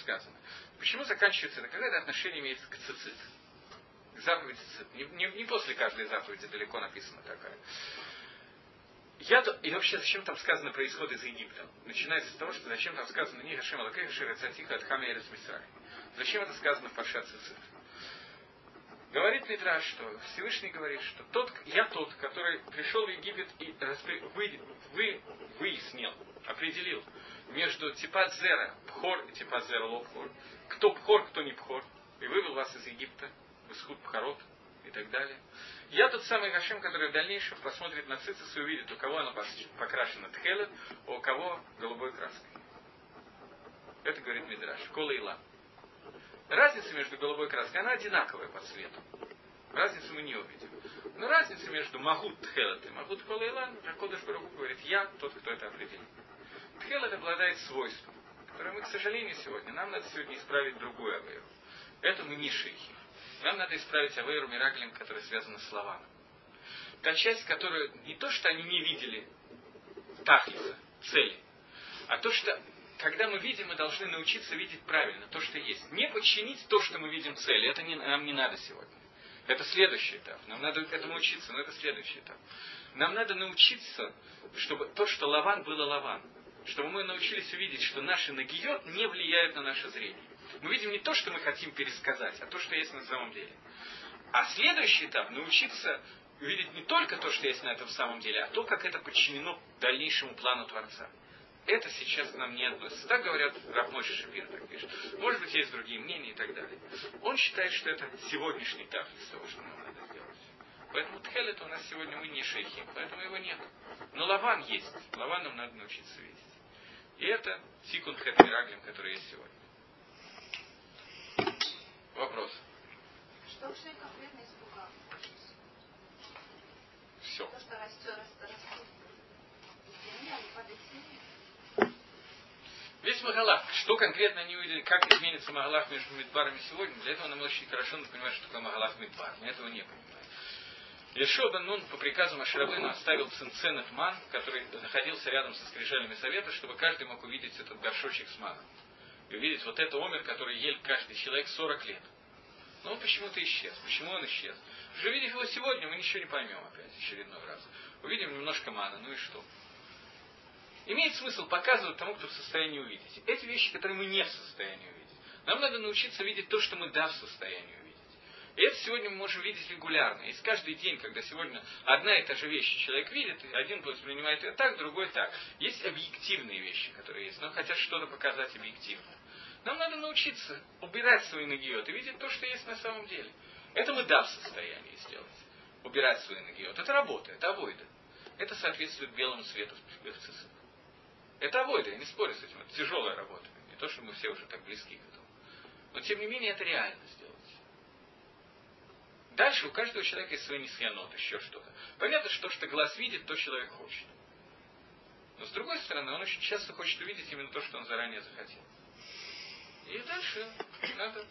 сказано. Почему заканчивается это? Когда это отношение имеется к цицит? Заповедь не, не, не после каждой заповеди далеко написана такая. Я, и вообще, зачем там сказано про исход из Египта? Начинается с того, что зачем там сказано не Хашем Алакай Ширацатиха от Хамерес Зачем это сказано в Паршат? Говорит Митраш, что Всевышний говорит, что тот, я тот, который пришел в Египет и распри, вы, вы, выяснил, определил между Типат Зера, Пхор и Типат Зера Лобхор, кто Пхор, кто не Пхор, и вывел вас из Египта, Исхуд Пхарот и так далее. Я тот самый Гашем, который в дальнейшем посмотрит на цицис и увидит, у кого она покрашена тхелет, а у кого голубой краской. Это говорит Мидраш. Кола и ла. Разница между голубой краской, она одинаковая по цвету. Разницу мы не увидим. Но разница между Магут Тхелет и Магут Кола и Ла, Кодыш Барагу говорит, я тот, кто это определил. Тхелет обладает свойством, которое мы, к сожалению, сегодня, нам надо сегодня исправить другую авейру. Это мы не шейхи. Нам надо исправить Авейру Мираглим, которая связана с словами. Та часть, которую не то, что они не видели тахлиса, цели, а то, что когда мы видим, мы должны научиться видеть правильно то, что есть. Не подчинить то, что мы видим цели. Это не, нам не надо сегодня. Это следующий этап. Нам надо этому учиться, но это следующий этап. Нам надо научиться, чтобы то, что лаван, было лаван. Чтобы мы научились увидеть, что наши нагиот не влияют на наше зрение. Мы видим не то, что мы хотим пересказать, а то, что есть на самом деле. А следующий этап – научиться видеть не только то, что есть на этом самом деле, а то, как это подчинено дальнейшему плану Творца. Это сейчас к нам не относится. Так говорят Рахмойши Шапир, так пишет. Может быть, есть другие мнения и так далее. Он считает, что это сегодняшний из того, что нам надо сделать. Поэтому Тхелет у нас сегодня мы не шейхи, поэтому его нет. Но Лаван есть. Лаван нам надо научиться видеть. И это Тикун Хет Мираглим, который есть сегодня. Вопрос. Что вообще конкретно испугал? Все. То, что растет, растет, они под этими. Весь Магалах, что конкретно они увидели, как изменится Магалах между Мидбарами сегодня, для этого нам очень хорошо надо понимать, что такое Магалах Мидбар. Мы этого не понимаем. Ешо бен Нун по приказу Маширабына оставил цинценет ман, который находился рядом со скрижалями совета, чтобы каждый мог увидеть этот горшочек с маном. И увидеть вот это омер, который ел каждый человек 40 лет. Но он почему-то исчез. Почему он исчез? Уже увидев его сегодня, мы ничего не поймем опять очередной раз. Увидим немножко мана, ну и что? Имеет смысл показывать тому, кто в состоянии увидеть. Эти вещи, которые мы не в состоянии увидеть. Нам надо научиться видеть то, что мы да в состоянии увидеть. И это сегодня мы можем видеть регулярно. И каждый день, когда сегодня одна и та же вещь человек видит, один воспринимает ее так, другой так. Есть объективные вещи, которые есть, но хотят что-то показать объективно. Нам надо научиться убирать свои нагиот видеть то, что есть на самом деле. Это мы да в состоянии сделать. Убирать свои нагиот. Это работа, это авойда. Это соответствует белому свету в. Это авойда, я не спорю с этим. Это тяжелая работа. Не то, что мы все уже так близки к этому. Но тем не менее это реально сделать. Дальше у каждого человека есть свои нисхианот, еще что-то. Понятно, что то, что глаз видит, то человек хочет. Но с другой стороны, он очень часто хочет увидеть именно то, что он заранее захотел. И дальше надо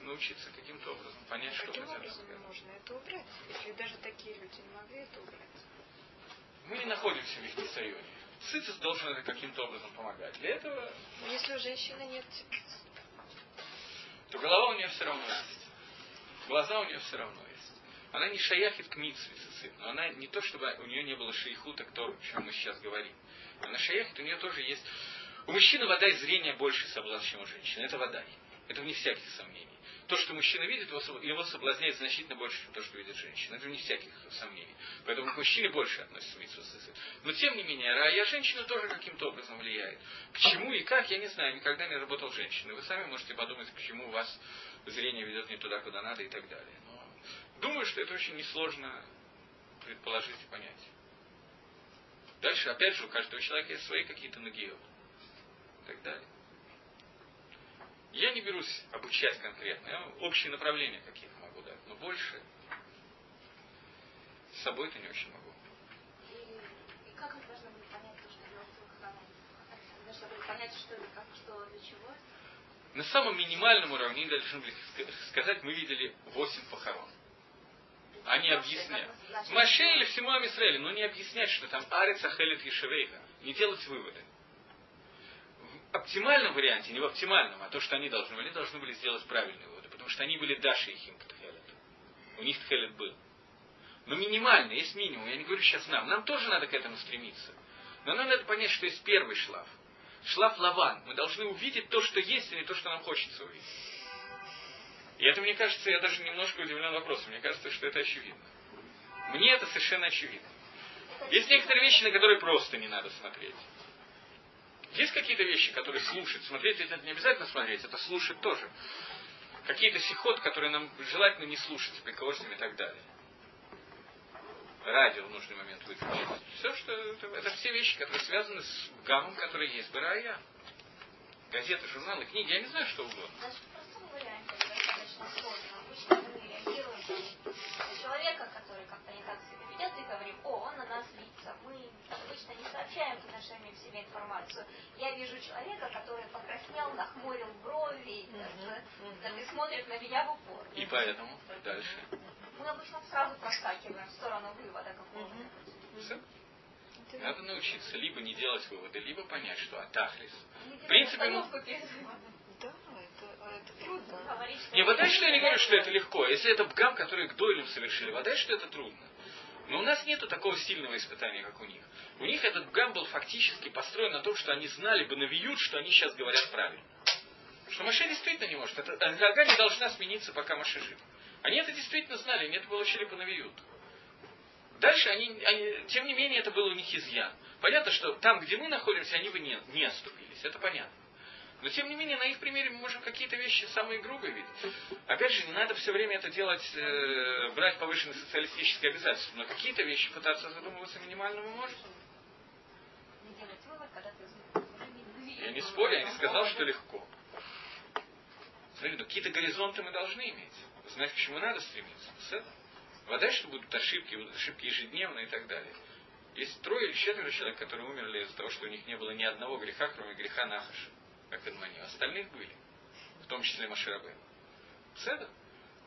научиться каким-то образом понять, что Каким образом сказать. можно это убрать? Если даже такие люди не могли это убрать. Мы не находимся в их несоюзе. Цицис должен это каким-то образом помогать. Для этого, Но если у женщины нет то голова у нее все равно есть. Глаза у нее все равно есть. Она не шаяхит к митсве цицит, но она не то, чтобы у нее не было шейхута то, о чем мы сейчас говорим. Она шаяхит, у нее тоже есть... У мужчины вода и зрение больше соблазн, чем у женщины. Это вода. Это вне всяких сомнений. То, что мужчина видит, его, соб- его соблазняет значительно больше, чем то, что видит женщина. Это вне всяких сомнений. Поэтому к мужчине больше относится цицит. Но тем не менее, рая женщина тоже каким-то образом влияет. К чему и как, я не знаю, никогда не работал женщиной. Вы сами можете подумать, почему у вас зрение ведет не туда, куда надо и так далее. Но думаю, что это очень несложно предположить и понять. Дальше, опять же, у каждого человека есть свои какие-то нагиот. И так далее. Я не берусь обучать конкретно, я общие направления какие-то могу дать, но больше с собой это не очень могу. И, и как мы должны были понять то, что делать в храме? Должны были понять, что это, как, что, для чего? На самом минимальном уровне должны были ска- сказать, мы видели 8 похорон. Они объясняют. Маше или всему Амисраилю, но не объяснять, что там Арец Ахелет Ешевейха. Не делать выводы. Оптимальном варианте, не в оптимальном, а то, что они должны были, они должны были сделать правильные выводы, потому что они были Даши и Хим Тхелет. У них Тхелет был. Но минимально, есть минимум. Я не говорю сейчас нам. Нам тоже надо к этому стремиться. Но нам надо понять, что есть первый шлаф. Шлаф Лаван. Мы должны увидеть то, что есть, а не то, что нам хочется увидеть. И это, мне кажется, я даже немножко удивлен вопросом. Мне кажется, что это очевидно. Мне это совершенно очевидно. Есть некоторые вещи, на которые просто не надо смотреть. Есть какие-то вещи, которые слушать. Смотреть это не обязательно смотреть, это слушать тоже. Какие-то сихот, которые нам желательно не слушать, с приколотами и так далее. Радио в нужный момент выключить. Все, что это, это все вещи, которые связаны с гаммом, который есть. Барая. Газеты, журналы, книги, я не знаю, что угодно. Даже в простом варианте достаточно сложно. Сообщаем в отношении к себе информацию. Я вижу человека, который покраснел, нахмурил брови, так, и смотрит на меня в упор. И поэтому дальше. Мы обычно сразу проскакиваем в сторону вывода какого-то. Все. Надо научиться либо не делать выводы, либо понять, что атахлис. В принципе, мы- Да, это, а это трудно. Говорить, что Не, вода, что я не говорю, что это легко. Если это бгам, который к дойлям совершили, вода, что это трудно. Но у нас нету такого сильного испытания, как у них. У них этот был фактически построен на том, что они знали бы навиют, что они сейчас говорят правильно. Что Маше действительно не может. Это, Ага не должна смениться, пока Маше жив. Они это действительно знали, они это получили по навиют. Дальше они, они, тем не менее, это был у них изъян. Понятно, что там, где мы находимся, они бы не, не оступились. Это понятно. Но тем не менее, на их примере мы можем какие-то вещи самые грубые видеть. Опять же, не надо все время это делать, э, брать повышенные социалистические обязательства. Но какие-то вещи пытаться задумываться минимально мы можем. Я не спорю, я не сказал, что легко. Смотри, ну какие-то горизонты мы должны иметь. Знать, к чему надо стремиться. Вода, что будут ошибки, будут ошибки ежедневные и так далее. Есть трое или четверо человек, которые умерли из-за того, что у них не было ни одного греха, кроме греха Нахаша, как это остальных были, в том числе Маширабе. Седа.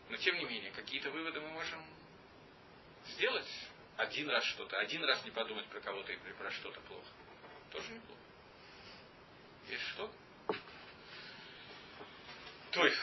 Но тем не менее, какие-то выводы мы можем сделать. Один раз что-то, один раз не подумать про кого-то и про что-то плохо. Тоже неплохо. И что? То есть.